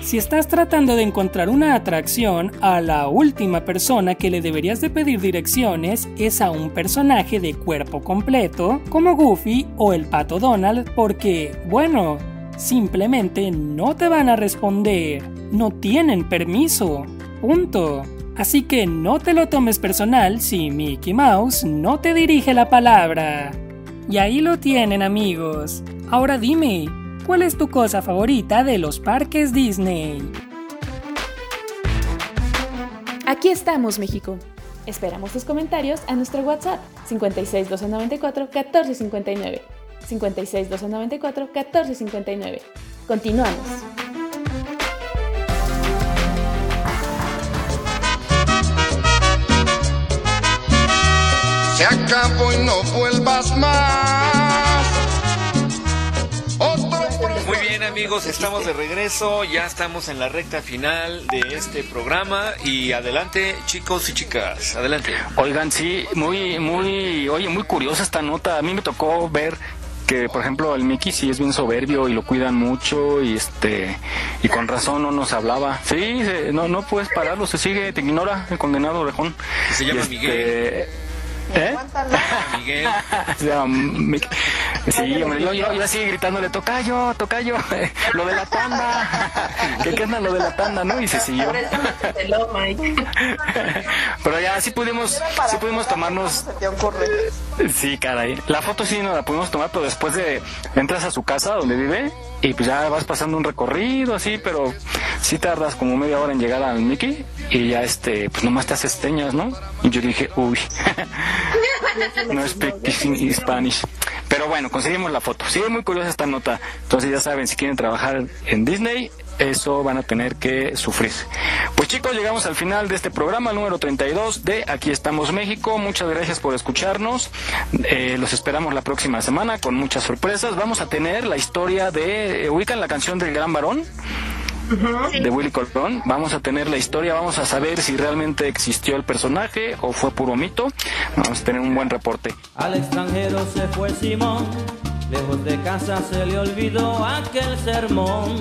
Si estás tratando de encontrar una atracción, a la última persona que le deberías de pedir direcciones es a un personaje de cuerpo completo, como Goofy o el pato Donald, porque, bueno, simplemente no te van a responder, no tienen permiso. Punto. Así que no te lo tomes personal si Mickey Mouse no te dirige la palabra. Y ahí lo tienen amigos. Ahora dime, ¿Cuál es tu cosa favorita de los parques Disney? Aquí estamos, México. Esperamos tus comentarios a nuestro WhatsApp 56 294 1459. 56 294 1459. Continuamos. Se acabó y no vuelvas más. Amigos, estamos de regreso, ya estamos en la recta final de este programa y adelante chicos y chicas, adelante. Oigan, sí, muy, muy, oye, muy curiosa esta nota. A mí me tocó ver que, por ejemplo, el Mickey sí es bien soberbio y lo cuidan mucho y este y con razón no nos hablaba. Sí, no, no puedes pararlo, se sigue, te ignora el condenado orejón. Se llama Y, este, Miguel. ¿Eh? Miguel. Se llama Mickey. Sí, hombre, yo, yo, yo así gritándole, tocayo, tocayo, lo de la tanda, que qué anda lo de la tanda, ¿no? Y se siguió. Pero ya sí pudimos, sí pudimos tomarnos. Sí, caray. La foto sí no la pudimos tomar, pero después de entras a su casa donde vive y pues ya vas pasando un recorrido así, pero sí tardas como media hora en llegar al Mickey y ya este, pues nomás te haces señas, ¿no? Y yo dije, uy, no speak Spanish. Pero bueno, conseguimos la foto. Sí, muy curiosa esta nota. Entonces ya saben, si quieren trabajar en Disney, eso van a tener que sufrir. Pues chicos, llegamos al final de este programa número 32 de Aquí estamos México. Muchas gracias por escucharnos. Eh, los esperamos la próxima semana con muchas sorpresas. Vamos a tener la historia de... eh, ¿Ubican la canción del Gran Varón? De Willy Colón. Vamos a tener la historia, vamos a saber si realmente existió el personaje o fue puro mito. Vamos a tener un buen reporte. Al extranjero se fue Simón, lejos de casa se le olvidó aquel sermón.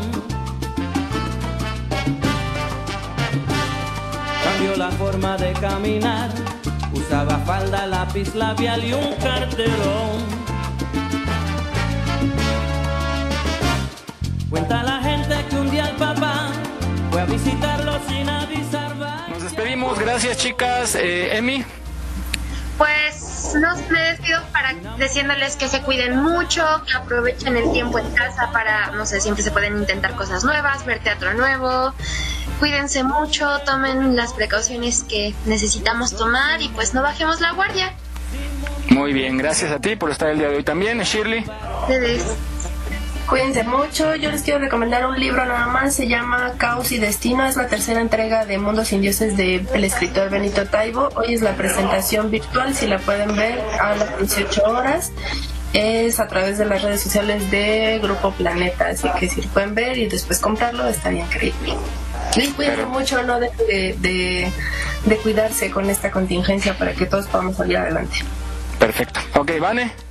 Cambió la forma de caminar, usaba falda, lápiz labial y un carterón. Cuenta papá fue a visitarlo sin avisar. Nos despedimos, gracias chicas. Eh, Emi. Pues nos me despido para diciéndoles que se cuiden mucho, que aprovechen el tiempo en casa para, no sé, siempre se pueden intentar cosas nuevas, ver teatro nuevo. Cuídense mucho, tomen las precauciones que necesitamos tomar y pues no bajemos la guardia. Muy bien, gracias a ti por estar el día de hoy también, Shirley. Ustedes. Cuídense mucho. Yo les quiero recomendar un libro nada más. Se llama Caos y Destino. Es la tercera entrega de Mundos sin Dioses del escritor Benito Taibo. Hoy es la presentación virtual. Si la pueden ver a las 18 horas. Es a través de las redes sociales de Grupo Planeta. Así que si lo pueden ver y después comprarlo, estaría increíble. Y cuídense mucho. No dejen de, de, de cuidarse con esta contingencia para que todos podamos salir adelante. Perfecto. Ok, Vane.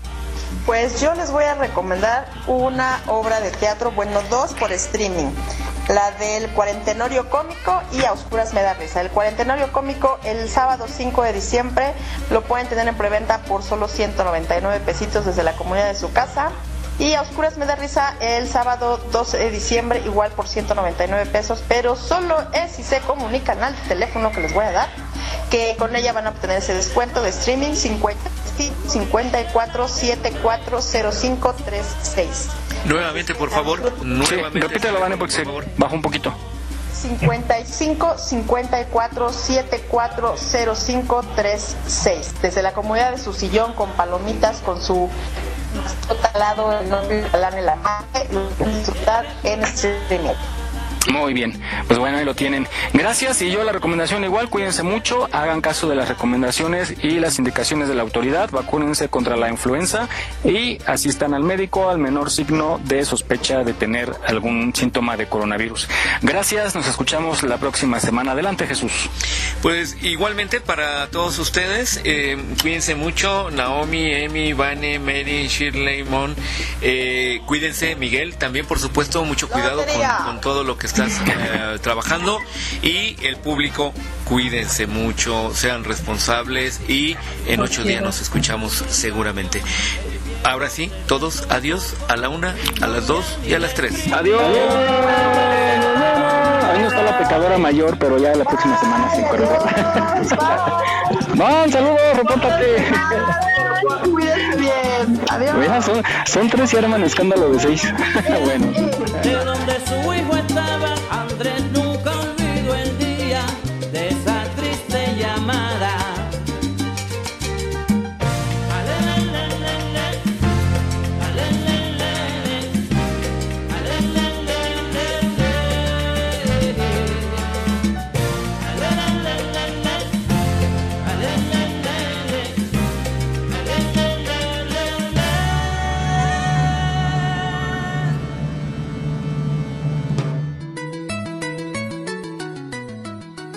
Pues yo les voy a recomendar una obra de teatro, bueno, dos por streaming. La del Cuarentenorio Cómico y A Oscuras Me da risa. El Cuarentenorio Cómico el sábado 5 de diciembre lo pueden tener en preventa por solo 199 pesitos desde la comunidad de su casa. Y A Oscuras Me da risa el sábado 12 de diciembre igual por 199 pesos, pero solo es si se comunican al teléfono que les voy a dar, que con ella van a obtener ese descuento de streaming 50 54 74 05 36. Nuevamente, por favor. Nuevamente. repítelo, Vane, porque se bajó un poquito. 55 54 74 05 36. Desde la comunidad de su sillón con palomitas, con su mascota al lado, el galán en la mano, disfrutar en streaming. Muy bien, pues bueno, ahí lo tienen. Gracias y yo la recomendación igual, cuídense mucho, hagan caso de las recomendaciones y las indicaciones de la autoridad, vacúnense contra la influenza y asistan al médico al menor signo de sospecha de tener algún síntoma de coronavirus. Gracias, nos escuchamos la próxima semana. Adelante Jesús. Pues igualmente para todos ustedes, eh, cuídense mucho, Naomi, Emi, Vane, Mary, Shirley, Mon, eh, cuídense, Miguel, también por supuesto, mucho cuidado con, con todo lo que estás eh, trabajando y el público, cuídense mucho, sean responsables y en ocho días nos escuchamos seguramente. Ahora sí, todos, adiós a la una, a las dos y a las tres. Adiós. Ahí no está la pecadora mayor, pero ya la próxima semana se encuentra. Van, saludos, repórtate. Cuídense bien. Adiós. Mira, son, son tres y arman escándalo de seis. bueno. De donde su hijo estaba, Andrés